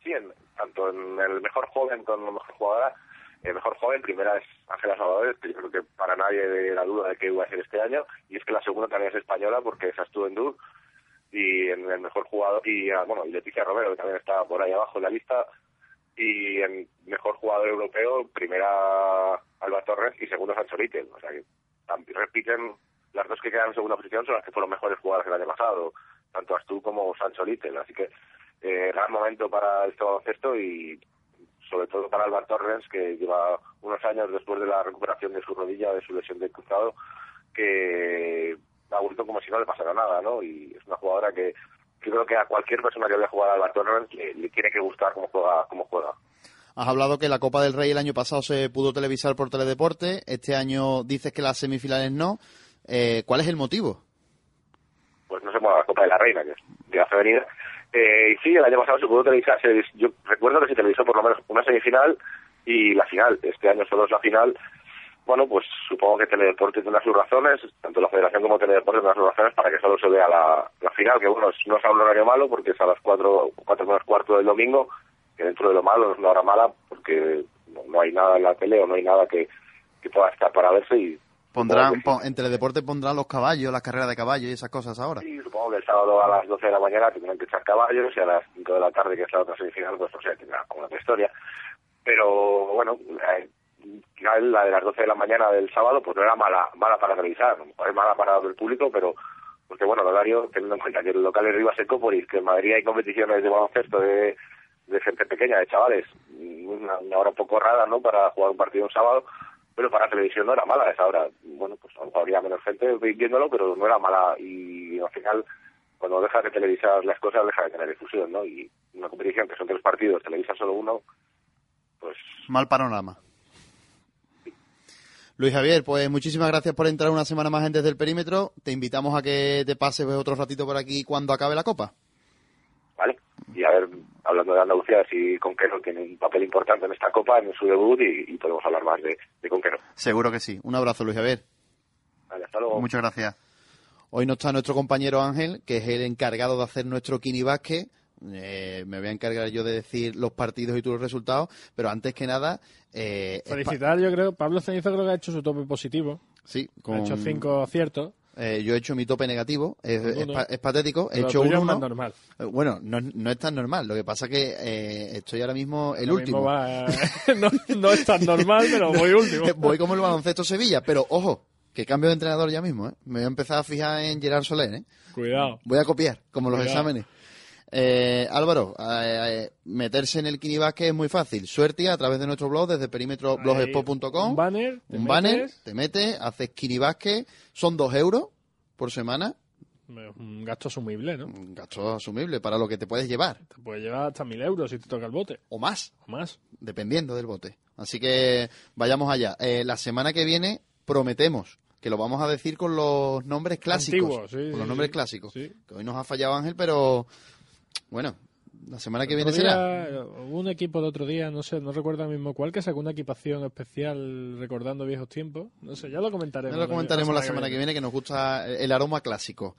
Sí, tanto en el mejor joven como la mejor jugadora. El mejor joven, primera es Ángela Salvador, que yo creo que para nadie de la duda de qué iba a ser este año. Y es que la segunda también es española porque esa estuvo en Dur. Y en el mejor jugador, y ah, bueno, y Leticia Romero, que también está por ahí abajo en la lista, y en mejor jugador europeo, primera Alba Torres y segundo Sancho Little. O sea que repiten las dos que quedan en segunda posición son las que fueron mejores jugadoras el año pasado, tanto Astu como Sancho Little. Así que eh, gran momento para este baloncesto y sobre todo para Alba Torres, que lleva unos años después de la recuperación de su rodilla, de su lesión de cruzado, que ha vuelto como si no le pasara nada, ¿no? Y es una jugadora que yo creo que a cualquier persona que vaya a jugar a Alba Torres le, le tiene que gustar cómo juega, cómo juega. Has hablado que la Copa del Rey el año pasado se pudo televisar por Teledeporte. Este año dices que las semifinales no. Eh, ¿Cuál es el motivo? Pues no sé, bueno, la Copa de la Reina, que es de la femenina. Eh, y sí, el año pasado se pudo televisar. se- yo recuerdo que se televisó por lo menos una semifinal y la final. Este año solo es la final. Bueno, pues supongo que Teledeporte tendrá sus razones, tanto la Federación como Teledeporte tendrá sus razones para que solo se vea la, la final, que bueno, no es a un horario malo porque es a las 4, cuatro menos cuarto del domingo, que dentro de lo malo es una hora mala porque no, no hay nada en la tele o no hay nada que, que pueda estar para verse y Pondrán, pon- en Teledeporte pondrán los caballos, las carreras de caballos y esas cosas ahora. Sí, supongo que el sábado a las 12 de la mañana tendrán que echar caballos y a las 5 de la tarde, que es la otra semifinal, pues no sé, tendrá alguna otra historia. Pero bueno, eh, la de las 12 de la mañana del sábado, pues no era mala mala para revisar, es mala para el público, pero porque bueno, el horario, teniendo en cuenta que el local es Rivas Ecópolis, que en Madrid hay competiciones de baloncesto de, de gente pequeña, de chavales, una, hora un poco rara, ¿no?, para jugar un partido un sábado, pero para televisión no era mala esa hora. Bueno, pues habría menos gente viéndolo, pero no era mala y al final, cuando dejas de televisar las cosas, deja de tener difusión, ¿no? Y una competición que son tres partidos, televisa solo uno, pues Mal panorama. Luis Javier, pues muchísimas gracias por entrar una semana más en Desde el Perímetro. Te invitamos a que te pases otro ratito por aquí cuando acabe la Copa. ¿vale? Y a ver, hablando de Andalucía, si Conquero tiene un papel importante en esta Copa, en su debut, y, y podemos hablar más de, de Conquero. Seguro que sí. Un abrazo, Luis Javier. Vale, hasta luego. Muchas gracias. Hoy no está nuestro compañero Ángel, que es el encargado de hacer nuestro Kini Basket. Eh, me voy a encargar yo de decir los partidos y todos los resultados, pero antes que nada... Eh, Felicitar, yo creo, Pablo Cenizo creo que ha hecho su tope positivo. Sí, Ha con- hecho cinco aciertos. Eh, yo he hecho mi tope negativo, es, uno. patético. He hecho tuyo un es más uno. normal. Eh, Bueno, no, no es tan normal. Lo que pasa que eh, estoy ahora mismo el último. mismo va- no, no es tan normal, pero voy último. Voy como el baloncesto Sevilla, pero ojo, que cambio de entrenador ya mismo. ¿eh? Me voy a empezar a fijar en Gerard Soler. ¿eh? Cuidado. Voy a copiar, como los exámenes. Eh, Álvaro, eh, eh, meterse en el Kinibasque es muy fácil. Suerte a través de nuestro blog desde perímetro blogspot.com. Un banner. te Un banner, te metes, haces Kinibasque, son dos euros por semana. Un gasto asumible, ¿no? Un gasto asumible para lo que te puedes llevar. Te puede llevar hasta mil euros si te toca el bote. O más. O más. Dependiendo del bote. Así que vayamos allá. Eh, la semana que viene prometemos que lo vamos a decir con los nombres clásicos. Sí, con sí, los nombres sí. clásicos. Sí. Que hoy nos ha fallado Ángel, pero bueno, la semana que viene será. Hubo un equipo el otro día, no sé, no recuerdo ahora mismo cuál, que sacó una equipación especial recordando viejos tiempos. No sé, ya lo comentaremos. Ya lo comentaremos la semana que viene, que nos gusta el aroma clásico.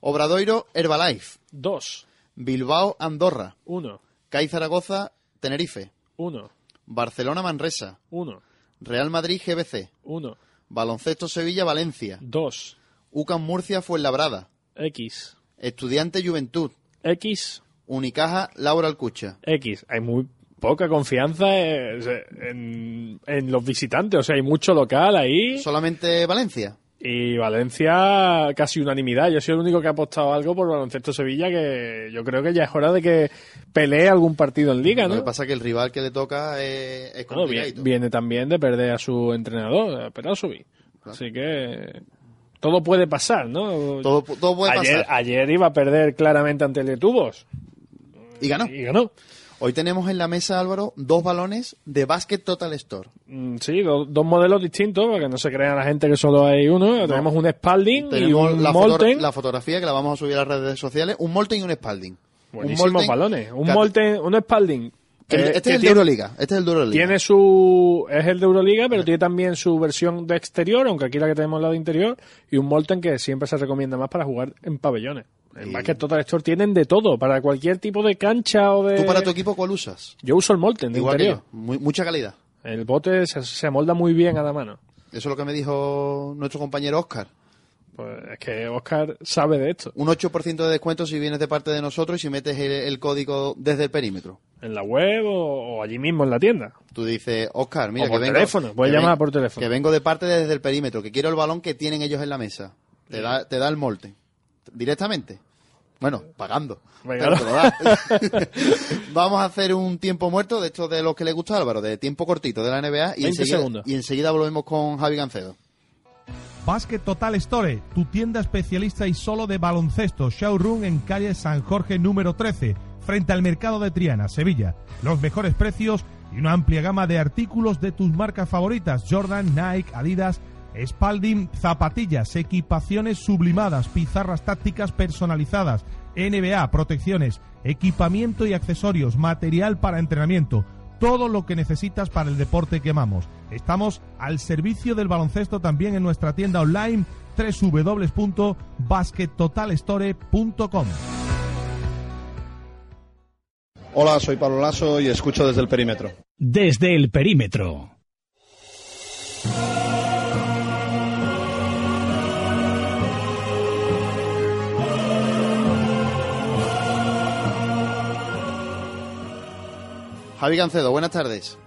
Obradoiro, Herbalife. Dos. Bilbao, Andorra. Uno. CAI Zaragoza, Tenerife. Uno. Barcelona, Manresa. Uno. Real Madrid, GBC. Uno. Baloncesto Sevilla, Valencia. Dos. UCAM Murcia, Fuenlabrada. X. Estudiante Juventud. X. Unicaja, Laura Alcucha. X. Hay muy poca confianza eh, en, en los visitantes, o sea, hay mucho local ahí. Solamente Valencia. Y Valencia, casi unanimidad. Yo soy el único que ha apostado algo por baloncesto Sevilla, que yo creo que ya es hora de que pelee algún partido en Liga, Lo ¿no? que pasa es que el rival que le toca es, es Bueno, viene, viene también de perder a su entrenador, a Perasovic. Así que todo puede pasar, ¿no? Todo, todo puede ayer, pasar. ayer iba a perder claramente ante el de Tubos. Y ganó. Y ganó. Hoy tenemos en la mesa, Álvaro, dos balones de Basket Total Store. Mm, Sí, do- dos modelos distintos, para que no se crean la gente que solo hay uno. Tenemos un Spalding y un la, foto- Molten. la fotografía que la vamos a subir a las redes sociales. Un Molten y un Spalding. Buenísimos Molten- balones. Un Molten, un Spalding. El- este es el de tiene- Euroliga. Este es el de Euroliga. Tiene su. Es el de Euroliga, pero tiene también su versión de exterior, aunque aquí la que tenemos la de interior. Y un Molten que siempre se recomienda más para jugar en pabellones. En Basket Total Store tienen de todo, para cualquier tipo de cancha o de. ¿Tú para tu equipo cuál usas? Yo uso el Molten de Igual que interior. yo. Muy- mucha calidad. El bote se, se amolda muy bien a la mano. Eso es lo que me dijo nuestro compañero Oscar. Pues es que Oscar sabe de esto. Un 8% de descuento si vienes de parte de nosotros y si metes el, el código desde el perímetro. En la web o, o allí mismo en la tienda. Tú dices, Oscar, mira O por que vengo... teléfono, puedes que llamar ven- por teléfono. Que vengo de parte desde el perímetro, que quiero el balón que tienen ellos en la mesa. Te da, te da el molde. Directamente. Bueno, pagando. Venga, Pero no. te lo da. Vamos a hacer un tiempo muerto de estos de los que le gusta a Álvaro, de tiempo cortito de la NBA. Y 20 enseguida, segundos. y enseguida volvemos con Javi Gancedo. Basket Total Store, tu tienda especialista y solo de baloncesto, showroom en calle San Jorge número 13, frente al mercado de Triana, Sevilla. Los mejores precios y una amplia gama de artículos de tus marcas favoritas, Jordan, Nike, Adidas, Spalding, zapatillas, equipaciones sublimadas, pizarras tácticas personalizadas, NBA, protecciones, equipamiento y accesorios, material para entrenamiento, todo lo que necesitas para el deporte que amamos. Estamos al servicio del baloncesto también en nuestra tienda online www.baskettotalstore.com. Hola, soy Pablo Lasso y escucho desde el perímetro. Desde el perímetro. Javi Gancedo, buenas tardes.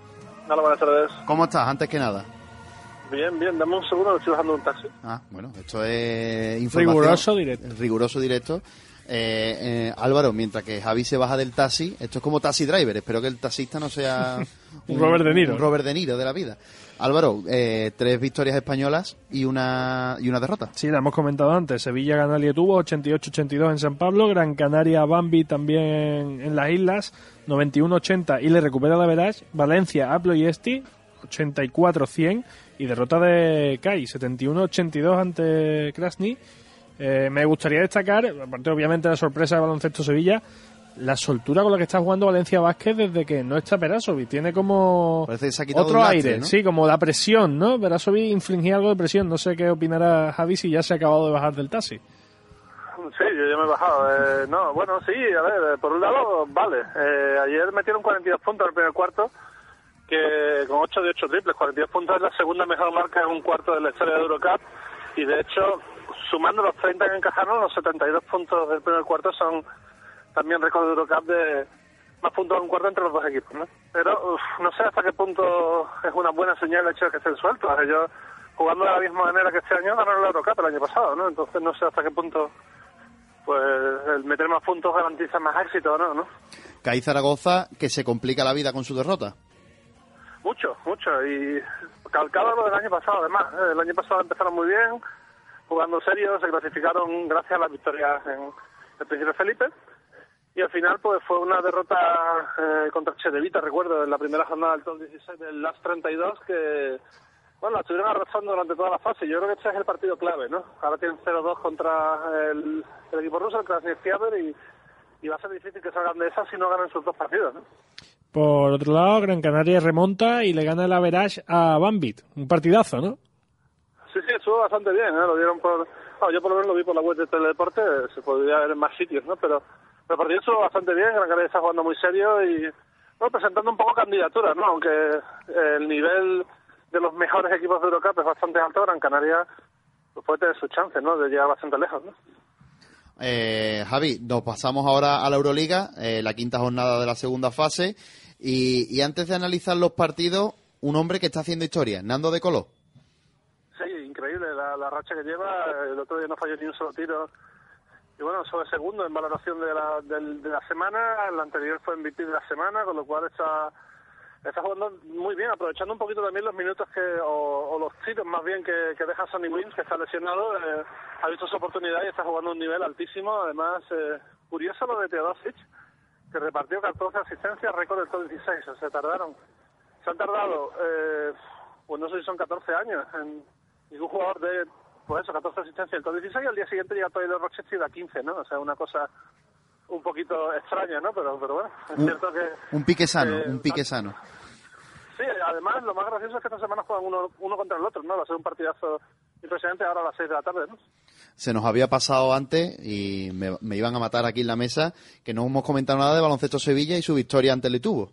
Hola, buenas tardes. ¿Cómo estás? Antes que nada. Bien, bien, dame un segundo, estoy bajando un taxi. Ah, bueno, esto es información. Riguroso directo. Riguroso directo. Eh, eh, Álvaro, mientras que Javi se baja del taxi, esto es como taxi driver, espero que el taxista no sea Un Robert De Niro. un Robert De Niro de la vida. Álvaro, eh, tres victorias españolas y una y una derrota. Sí, la hemos comentado antes. Sevilla gana tuvo 88-82 en San Pablo. Gran Canaria Bambi también en las islas 91-80 y le recupera la Verage. Valencia Aplo y Esti 84-100 y derrota de CAI 71-82 ante Krasny. Eh, me gustaría destacar, aparte obviamente de la sorpresa de baloncesto Sevilla, la soltura con la que está jugando Valencia Vázquez desde que no está Perasovic. Tiene como Parece que se ha quitado otro un lastre, aire, ¿no? sí, como la presión, ¿no? Perasovic infligía algo de presión. No sé qué opinará Javi si ya se ha acabado de bajar del taxi. Sí, yo ya me he bajado. Eh, no, bueno, sí, a ver, eh, por un lado, vale. Eh, ayer metieron 42 puntos en el primer cuarto, que con 8 de 8 triples. 42 puntos es la segunda mejor marca en un cuarto de la historia de Eurocup. Y de hecho, sumando los 30 que encajaron, los 72 puntos del primer cuarto son también récord de Eurocup de más puntos en un cuarto entre los dos equipos, ¿no? Pero uf, no sé hasta qué punto es una buena señal el hecho de que estén sueltos. Ellos jugando de la misma manera que este año ganaron la Eurocup el año pasado, ¿no? Entonces no sé hasta qué punto pues el meter más puntos garantiza más éxito, ¿no? ¿no? CAI Zaragoza que se complica la vida con su derrota. Mucho, mucho. Y calcado lo del año pasado, además. El año pasado empezaron muy bien, jugando serio, se clasificaron gracias a las victorias en el Príncipe Felipe. Y al final, pues fue una derrota eh, contra Chedevita, recuerdo, en la primera jornada del top 16 del Last 32, que, bueno, la estuvieron arrasando durante toda la fase. Yo creo que este es el partido clave, ¿no? Ahora tienen 0-2 contra el, equipo ruso, el Krasnodar y, va a ser difícil que salgan de esa si no ganan sus dos partidos, ¿no? Por otro lado, Gran Canaria remonta y le gana el average a Bambit. Un partidazo, ¿no? Sí, sí, estuvo bastante bien, ¿eh? Lo dieron por... bueno, yo por lo menos lo vi por la web de Teledeporte, se podría ver en más sitios, ¿no? Pero, el partido estuvo bastante bien, Gran Canaria está jugando muy serio y, bueno, presentando un poco candidaturas, ¿no? Aunque eh, el nivel de los mejores equipos de Eurocup es bastante alto, Gran Canaria pues, puede tener sus chances, ¿no? De llegar bastante lejos, ¿no? Eh, Javi, nos pasamos ahora a la Euroliga, eh, la quinta jornada de la segunda fase. Y, y antes de analizar los partidos, un hombre que está haciendo historia, Nando de Coló. La, racha que lleva. El otro día no falló ni un solo tiro. Y bueno, sobre segundo en valoración de la, del- de la semana. El anterior fue MVP de la semana, con lo cual está, está jugando muy bien, aprovechando un poquito también los minutos que, o, o los tiros más bien que, deja Sonny Williams, que está lesionado. Eh, ha visto su oportunidad y está jugando a un nivel altísimo. Además, eh, curioso lo de Teodosic, que repartió 14 asistencias, récord del top 16. O sea, tardaron. Se han tardado, eh, pues no sé si son 14 años, en ningún jugador de, pues eso, 14 asistencias top 16 y al día siguiente llega Taylor Rochester y da 15, ¿no? O sea, una cosa un poquito extraña, ¿no? Pero, pero bueno, es Un- cierto que... Un pique sano, eh, un pique sano. Sí, además lo más gracioso es que esta semana juegan uno, uno contra el otro, ¿no? Va a ser un partidazo impresionante ahora a las 6 de la tarde, ¿no? Se nos había pasado antes y me, me iban a matar aquí en la mesa que no hemos comentado nada de Baloncesto Sevilla y su victoria ante el Letubo.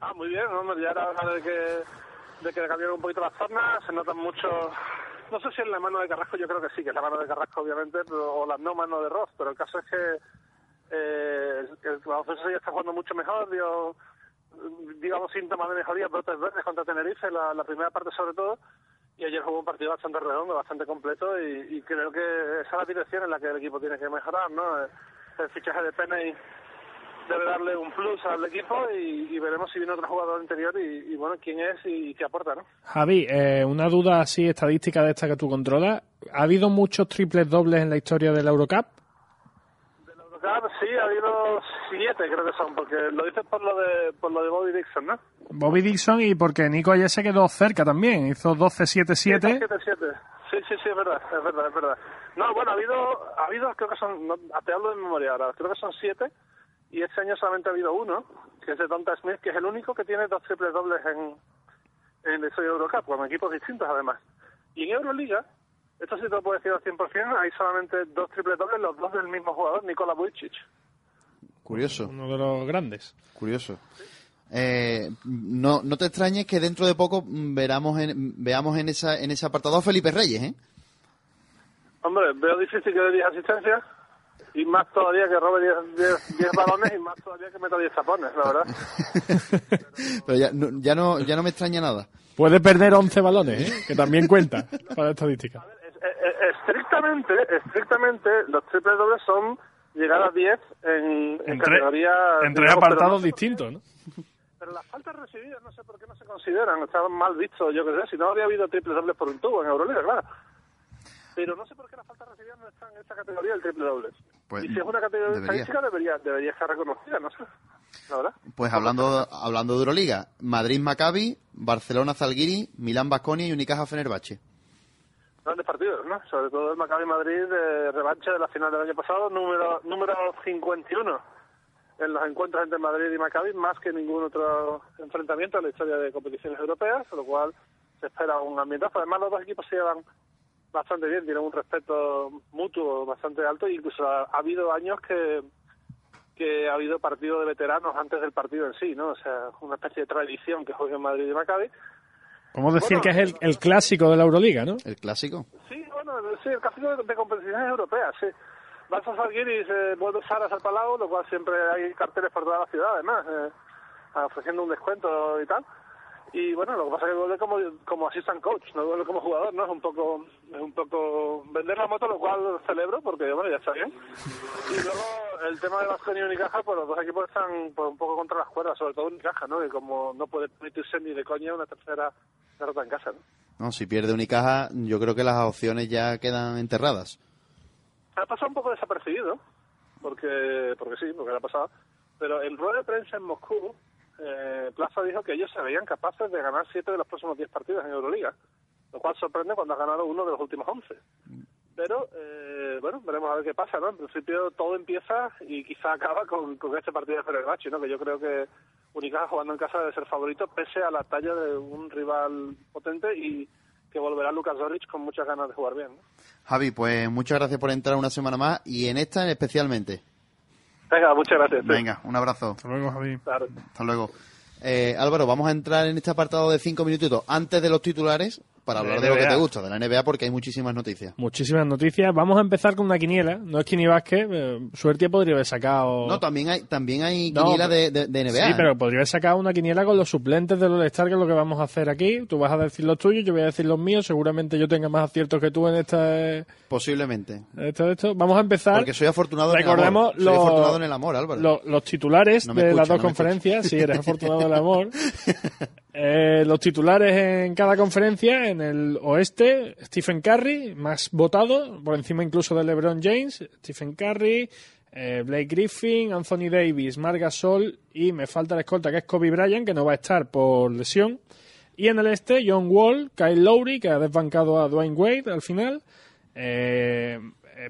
Ah, muy bien, hombre, ya era hora de que, de que cambiaron un poquito las zonas, se notan mucho, no sé si es la mano de Carrasco, yo creo que sí, que es la mano de Carrasco obviamente, pero, o la no mano de Ross, pero el caso es que eh, el, el baloncesto ya está jugando mucho mejor, dio, digamos, síntomas de mejoría, brotes verdes contra Tenerife, la, primera parte sobre todo, y ayer jugó un partido bastante redondo, bastante completo y, y creo que esa es la dirección en la que el equipo tiene que mejorar, ¿no? El fichaje de Penny debe darle un plus al equipo y, y veremos si viene otro jugador interior y, y, bueno, quién es y qué aporta, ¿no? Javi, eh, una duda así estadística de esta que tú controlas. ¿Ha habido muchos triples dobles en la historia del Eurocup? Del Eurocup sí, ha habido siete creo que son, porque lo dices por lo de, por lo de Bobby Dixon, ¿no? Bobby Dixon y porque Nico ayer se quedó cerca también, hizo 12-7-7. 7-7. Sí, sí, sí, es verdad, es verdad, es verdad. No, bueno, ha habido, ha habido creo que son, no, te hablo de memoria ahora, creo que son siete y este año solamente ha habido uno, que es de Donta Smith, que es el único que tiene dos triples dobles en, en el Eurocup, con equipos distintos además. Y en Euroliga, esto sí te lo puedo decir al 100%, hay solamente dos triples dobles, los dos del mismo jugador, Nikola Vujicic. Curioso. Uno de los grandes. Curioso. Eh, no, no te extrañes que dentro de poco veramos en, veamos en, esa, en ese apartado a Felipe Reyes, ¿eh? Hombre, veo difícil que dé 10 asistencias y más todavía que robe 10 balones y más todavía que meta 10 tapones, la verdad. Pero ya no, ya no, ya no me extraña nada. Puede perder 11 balones, ¿eh? que también cuenta para la estadística. A ver, es, es, estrictamente, estrictamente, los triples dobles son llegar a 10 en, en entre, categoría... En tres apartados distintos, ¿no? Pero las faltas recibidas no sé por qué no se consideran, estaban mal vistos, yo qué sé, si no habría habido triples dobles por un tubo en Euroliga, claro. Pero no sé por qué las faltas recibidas no están en esta categoría del triple dobles. Pues, y si es una categoría debería. estadística debería, debería estar reconocida, no sé. La verdad. Pues hablando, hablando de Euroliga, Madrid Maccabi, Barcelona Zalgiris, Milán Basconia y Unicaja Fenerbahce. Grandes partidos, ¿no? Sobre todo el Maccabi Madrid de revancha de la final del año pasado, número número 51 en los encuentros entre Madrid y Maccabi, más que ningún otro enfrentamiento en la historia de competiciones europeas, lo cual se espera un ambientazo. Además, los dos equipos se llevan bastante bien, tienen un respeto mutuo bastante alto, incluso ha, ha, habido años que que ha habido partido de veteranos antes del partido en sí, ¿no? O sea, una especie de tradición que juega en Madrid y Maccabi. Podemos decir bueno, que es el, el, clásico de la Euroliga, ¿no? El clásico. Sí, bueno, sí, el clásico de, de competiciones europeas, sí. Vas a Salguiris, eh, vuelve Saras al Palau, lo cual siempre hay carteles por toda la ciudad, además, eh, ofreciendo un descuento y tal. Y bueno, lo que pasa es que vuelve como, como assistant coach, no vuelve como jugador, ¿no? Es un poco, es un poco vender la moto, lo cual celebro, porque bueno, ya está bien. Y luego el tema de Vasconia y Unicaja, pues los dos equipos están pues, un poco contra las cuerdas, sobre todo Unicaja, ¿no? Que como no puede permitirse ni de coña una tercera derrota en casa, ¿no? No, si pierde Unicaja, yo creo que las opciones ya quedan enterradas. Ha pasado un poco desapercibido, porque, porque sí, porque le ha pasado. Pero en rueda de prensa en Moscú, eh, Plaza dijo que ellos se veían capaces de ganar siete de los próximos diez partidos en Euroliga, lo cual sorprende cuando ha ganado uno de los últimos once. Pero, eh, bueno, veremos a ver qué pasa, ¿no? En principio todo empieza y quizá acaba con, este partido de Fenerbahce, ¿no? Que yo creo que Unicaja jugando en casa debe ser favorito, pese a la talla de un rival potente y que volverá Lucas Doric con muchas ganas de jugar bien. ¿no? Javi, pues muchas gracias por entrar una semana más y en esta especialmente. Venga, muchas gracias. Venga, un abrazo. Hasta luego, Javi. Claro. Hasta luego. Eh, Álvaro, vamos a entrar en este apartado de cinco minutitos antes de los titulares para hablar de, de lo que te gusta, de la NBA, porque hay muchísimas noticias. Muchísimas noticias. Vamos a empezar con una quiniela. No es Kini Vázquez. Eh, suerte podría haber sacado... No, también hay, también hay quiniela no, de, de, de, NBA. Sí, ¿eh? pero podría haber sacado una quiniela con los suplentes del All-Star, que es lo que vamos a hacer aquí. Tú vas a decir los tuyos, yo voy a decir los míos. Seguramente yo tenga más aciertos que tú en esta... Posiblemente. Esto, esto. Vamos a empezar... Porque soy afortunado Recordemos en el amor. Soy afortunado en el amor, Álvaro. Los, los titulares no de las dos no conferencias. Sí, eres afortunado en el amor. Eh, los titulares en cada conferencia, en el oeste, Stephen Curry, más votado, por encima incluso de LeBron James, Stephen Curry, eh, Blake Griffin, Anthony Davis, Marc Gasol y me falta la escolta que es Kobe Bryant, que no va a estar por lesión. Y en el este, John Wall, Kyle Lowry, que ha desbancado a Dwayne Wade al final, eh,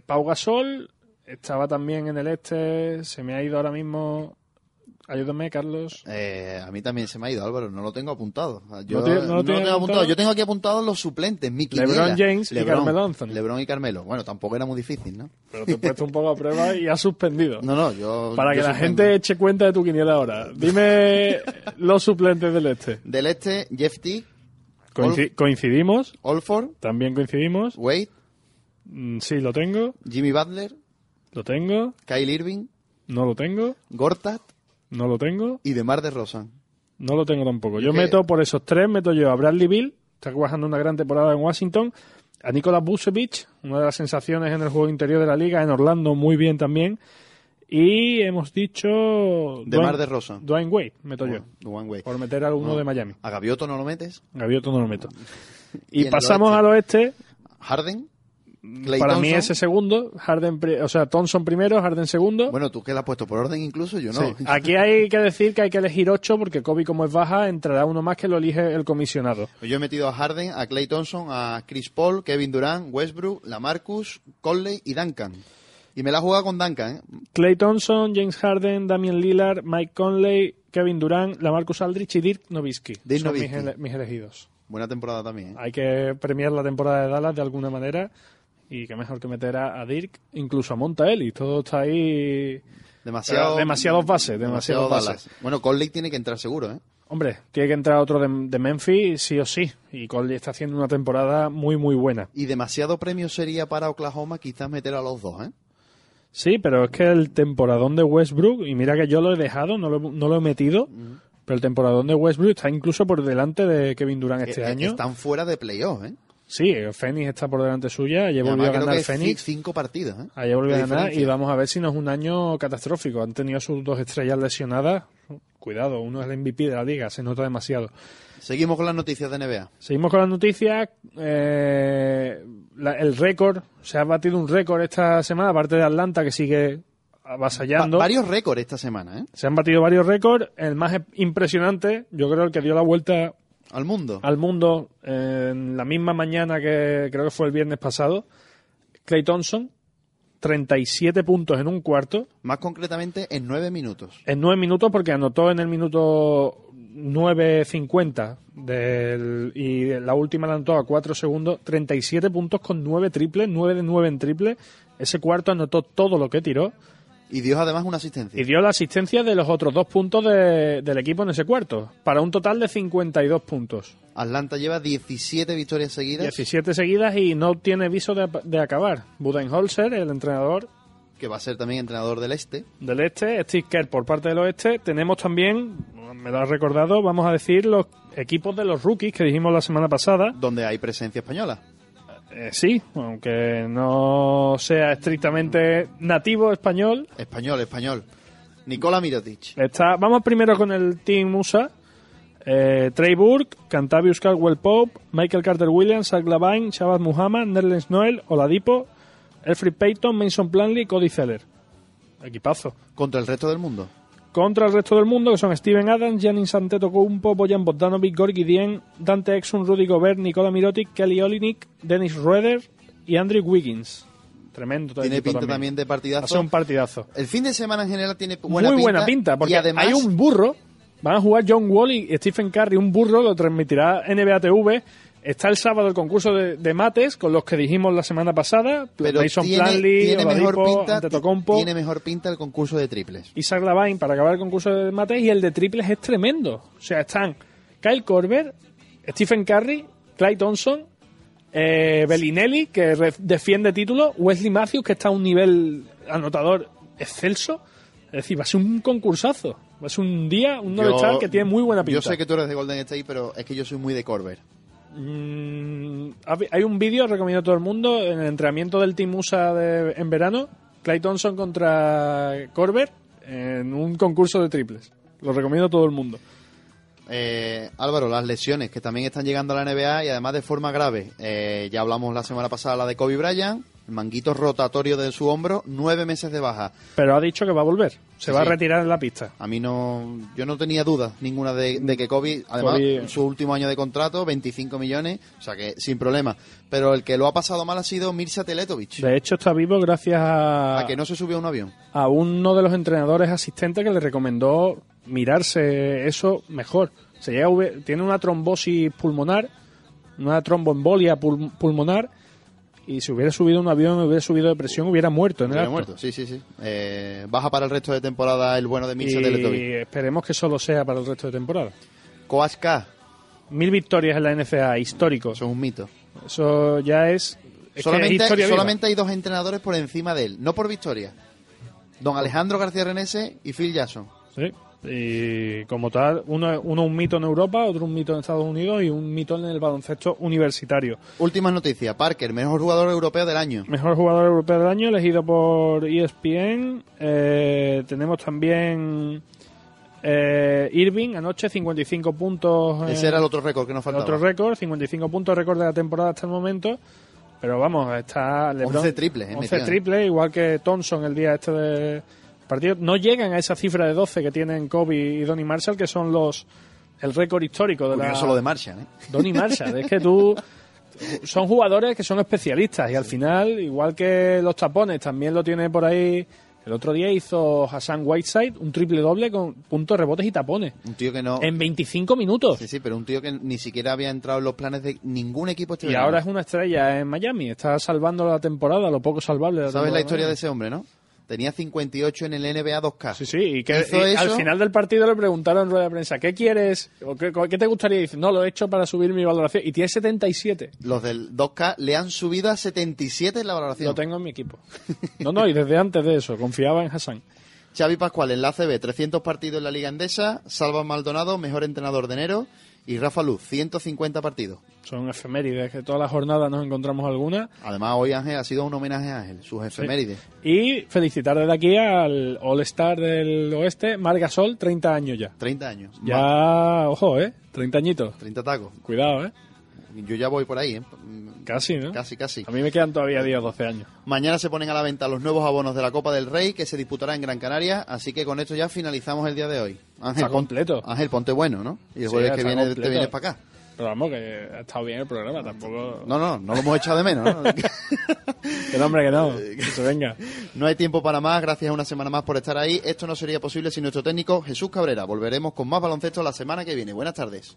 Pau Gasol, estaba también en el este, se me ha ido ahora mismo Ayúdame, Carlos. Eh, a mí también se me ha ido, Álvaro. No lo tengo apuntado. Yo ¿No, te, no lo, no lo tengo apuntado? apuntado? Yo tengo aquí apuntados los suplentes. Mi LeBron James Lebron, y Carmelo Anthony. LeBron y Carmelo. Bueno, tampoco era muy difícil, ¿no? Pero te he puesto un poco a prueba y has suspendido. No, no, yo. Para yo que la gente eche cuenta de tu quiniela ahora. Dime los suplentes del este. Del este, Jeff T. Coinci coincidimos. Olford. También coincidimos. Wade. Mm, sí, lo tengo. Jimmy Butler. Lo tengo. Kyle Irving. No lo tengo. Gortat. No lo tengo. Y de Mar de Rosan. No lo tengo tampoco. Yo meto por esos tres, meto yo a Bradley Bill, está cuajando una gran temporada en Washington. A Nikola Vucevic, una de las sensaciones en el juego interior de la liga, en Orlando muy bien también. Y hemos dicho... De Mar de Rosa. Dwayne Wade, meto yo. Dwayne Wade. Por meter a uno No. de Miami. ¿A Gavioto no lo metes? Gavioto no lo meto. ¿Y Y pasamos oeste? al oeste. Harden. Para mí Thompson. ese segundo, Harden, o sea, Thompson primero, Harden segundo. Bueno, tú que la has puesto por orden incluso, yo no. Sí. Aquí hay que decir que hay que elegir ocho porque Kobe como es baja entrará uno más que lo elige el comisionado. Yo he metido a Harden, a Clay Thompson, a Chris Paul, Kevin Durant, Westbrook, Lamarcus, Conley y Duncan. Y me la he jugado con Duncan, ¿eh? Clay Thompson, James Harden, Damian Lillard, Mike Conley, Kevin Durant, Lamarcus Aldrich y Dirk Nowitzki. Dirk Son mis, Nowitzki. ele- mis elegidos. Buena temporada también, ¿eh? Hay que premiar la temporada de Dallas de alguna manera y qué mejor que meter a, a Dirk, incluso a Monta Ellis. Todo está ahí... Demasiado, demasiados bases, demasiados bases. Dallas. Bueno, Conley tiene que entrar seguro, ¿eh? Hombre, tiene que entrar otro de, de Memphis sí o sí. Y Conley está haciendo una temporada muy, muy buena. Y demasiado premio sería para Oklahoma quizás meter a los dos, ¿eh? Sí, pero es que el temporadón de Westbrook, y mira que yo lo he dejado, no lo, no lo he metido, pero el temporadón de Westbrook está incluso por delante de Kevin Durant este Que- que año. Están fuera de playoff, ¿eh? Sí, Phoenix está por delante suya, ayer volvió a ganar ci- cinco partidos, ¿eh? Ayer volvió a ganar y vamos a ver si no es un año catastrófico. Han tenido sus dos estrellas lesionadas. Cuidado, uno es el MVP de la liga, se nota demasiado. Seguimos con las noticias de NBA. Seguimos con las noticias. Eh, la- el récord, se ha batido un récord esta semana, aparte de Atlanta que sigue avasallando. Va- varios récords esta semana, ¿eh? Se han batido varios récords. El más impresionante, yo creo el que dio la vuelta Al mundo. al mundo en la misma mañana que creo que fue el viernes pasado. Clay Thompson, 37 puntos en un cuarto. Más concretamente en nueve minutos. En nueve minutos, porque anotó en el minuto 9.50 del, y la última la anotó a 4 segundos. 37 puntos con 9 triples, 9 de 9 en triple. Ese cuarto anotó todo lo que tiró. Y dio además una asistencia. Y dio la asistencia de los otros dos puntos de- del equipo en ese cuarto, para un total de 52 puntos. Atlanta lleva 17 victorias seguidas. 17 seguidas y no tiene viso de, de acabar. Budenholzer, el entrenador Que va a ser también entrenador del este. del este, Steve Kerr por parte del oeste. Tenemos también, me lo has recordado, vamos a decir los equipos de los rookies que dijimos la semana pasada. Donde hay presencia española. Eh, sí, aunque no sea estrictamente nativo español. Español, español. Nicola Mirotic. Está, vamos primero con el Team USA. Eh, Trey Burke, Cantavius Caldwell Pope, Michael Carter Williams, Zach Lavine, Shabazz Muhammad, Nerlens Noel, Oladipo, Elfrid Payton, Mason Plumlee, Cody Zeller. Equipazo. Contra el resto del mundo. Contra el resto del mundo, que son Steven Adams, Giannis Antetokounmpo, Bojan Bogdanovic, Gorgi Dien, Dante Exum, Rudy Gobert, Nikola Mirotic, Kelly Olynyk, Dennis Rueder y Andrew Wiggins. Tremendo. Tiene pinta también de partidazo. Va a ser un partidazo. El fin de semana en general tiene buena Muy pinta. buena pinta, porque además, hay un burro. Van a jugar John Wall y Stephen Curry, un burro, lo transmitirá NBA TV. Está el sábado el concurso de, de mates con los que dijimos la semana pasada. pero Mason tiene, Plumlee, tiene mejor pinta, Antetokounmpo. tiene mejor pinta el concurso de triples. Isaac Lavine para acabar el concurso de mates y el de triples es tremendo. O sea, están Kyle Korver, Stephen Curry, Clay Thompson, eh, Bellinelli, que defiende título, Wesley Matthews, que está a un nivel anotador excelso. Es decir, va a ser un concursazo. Va a ser un día, un novedad que tiene muy buena pinta. Yo sé que tú eres de Golden State, pero es que yo soy muy de Corber. Mm, hay un vídeo, recomiendo a todo el mundo, en el entrenamiento del Team USA de- en verano, Clay Thompson contra Corber en un concurso de triples. Lo recomiendo a todo el mundo. Eh, Álvaro, las lesiones que también están llegando a la NBA y además de forma grave. Eh, ya hablamos la semana pasada la de Kobe Bryant, el manguito rotatorio de su hombro, nueve meses de baja. Pero ha dicho que va a volver. Se Sí, va a retirar en la pista. A mí no, yo no tenía dudas ninguna de, de que Kobe, además, Kobe- su último año de contrato, 25 millones, o sea que sin problema. Pero el que lo ha pasado mal ha sido Mirza Teletovic, De hecho, está vivo gracias a, a que no se subió a un avión. a uno de los entrenadores asistentes que le recomendó mirarse eso mejor. Se llega a tiene una trombosis pulmonar, una tromboembolia pul- pulmonar, y si hubiera subido un avión, hubiera subido de presión, hubiera muerto en Hubiera muerto, sí, sí, sí. Eh, baja para el resto de temporada el bueno de Mirza Y esperemos que solo sea para el resto de temporada. Coach K, Mil victorias en la NCAA, histórico. eso es un mito. Eso ya es. es que es solamente, solamente hay dos entrenadores por encima de él, no por victoria. Don Alejandro García Renese y Phil Jackson. Sí. Y como tal, uno, uno un mito en Europa, otro un mito en Estados Unidos y un mito en el baloncesto universitario. Últimas noticias. Parker, mejor jugador europeo del año. Mejor jugador europeo del año, elegido por ESPN. Eh, tenemos también eh, Irving, anoche, 55 puntos. Ese eh, era el otro récord que nos faltaba. Otro récord, 55 puntos récord de la temporada hasta el momento. Pero vamos, está LeBron, 11 triples, eh, 11 metió, eh. triples, igual que Thompson el día este de partido. No llegan a esa cifra de 12 que tienen Kobe y Donny Marshall, que son los el récord histórico de la... Curioso lo de Marshall, ¿eh? Donny Marshall, es que tú... Son jugadores que son especialistas y al final, igual que los tapones, también lo tiene por ahí... El otro día hizo Hassan Whiteside un triple doble con puntos, rebotes y tapones. Un tío que no... En 25 minutos. Sí, sí, pero un tío que ni siquiera había entrado en los planes de ningún equipo este Y verano. ahora es una estrella en Miami. Está salvando la temporada, lo poco salvable. de la ¿Sabes la historia de ese hombre, no? Tenía 58 en el NBA 2K. Sí, sí, y que y al final del partido le preguntaron en rueda de prensa, ¿qué quieres? ¿O qué, qué te gustaría? Y dice, no, lo he hecho para subir mi valoración. Y tiene 77. Los del 2K le han subido a 77 en la valoración. Lo tengo en mi equipo. No, no, y desde antes de eso, confiaba en Hassan. Xavi Pascual en la ACB, 300 partidos en la Liga Endesa. Salva Maldonado, mejor entrenador de enero. Y Rafa Luz, 150 partidos. Son efemérides, que todas las jornadas nos encontramos alguna. Además, hoy Ángel ha sido un homenaje a Ángel, sus efemérides. Y felicitar desde aquí al All-Star del Oeste, Marc Gasol, 30 años ya. 30 años. Ya, ojo, ¿eh? 30 añitos. 30 tacos. Cuidado, ¿eh? Yo ya voy por ahí, ¿eh? Casi, ¿no? Casi, casi. A mí me quedan todavía 10 o 12 años. Mañana se ponen a la venta los nuevos abonos de la Copa del Rey que se disputará en Gran Canaria, así que con esto ya finalizamos el día de hoy. Ángel, Está completo. Ángel, ponte bueno, ¿no? Y el Sí, jueves que viene te vienes para acá. Pero vamos, que ha estado bien el programa, tampoco... No, no, no lo hemos echado de menos, ¿no? Que no, hombre, que no. Que se venga. No hay tiempo para más, gracias una semana más por estar ahí. Esto no sería posible sin nuestro técnico Jesús Cabrera. Volveremos con más baloncesto la semana que viene. Buenas tardes.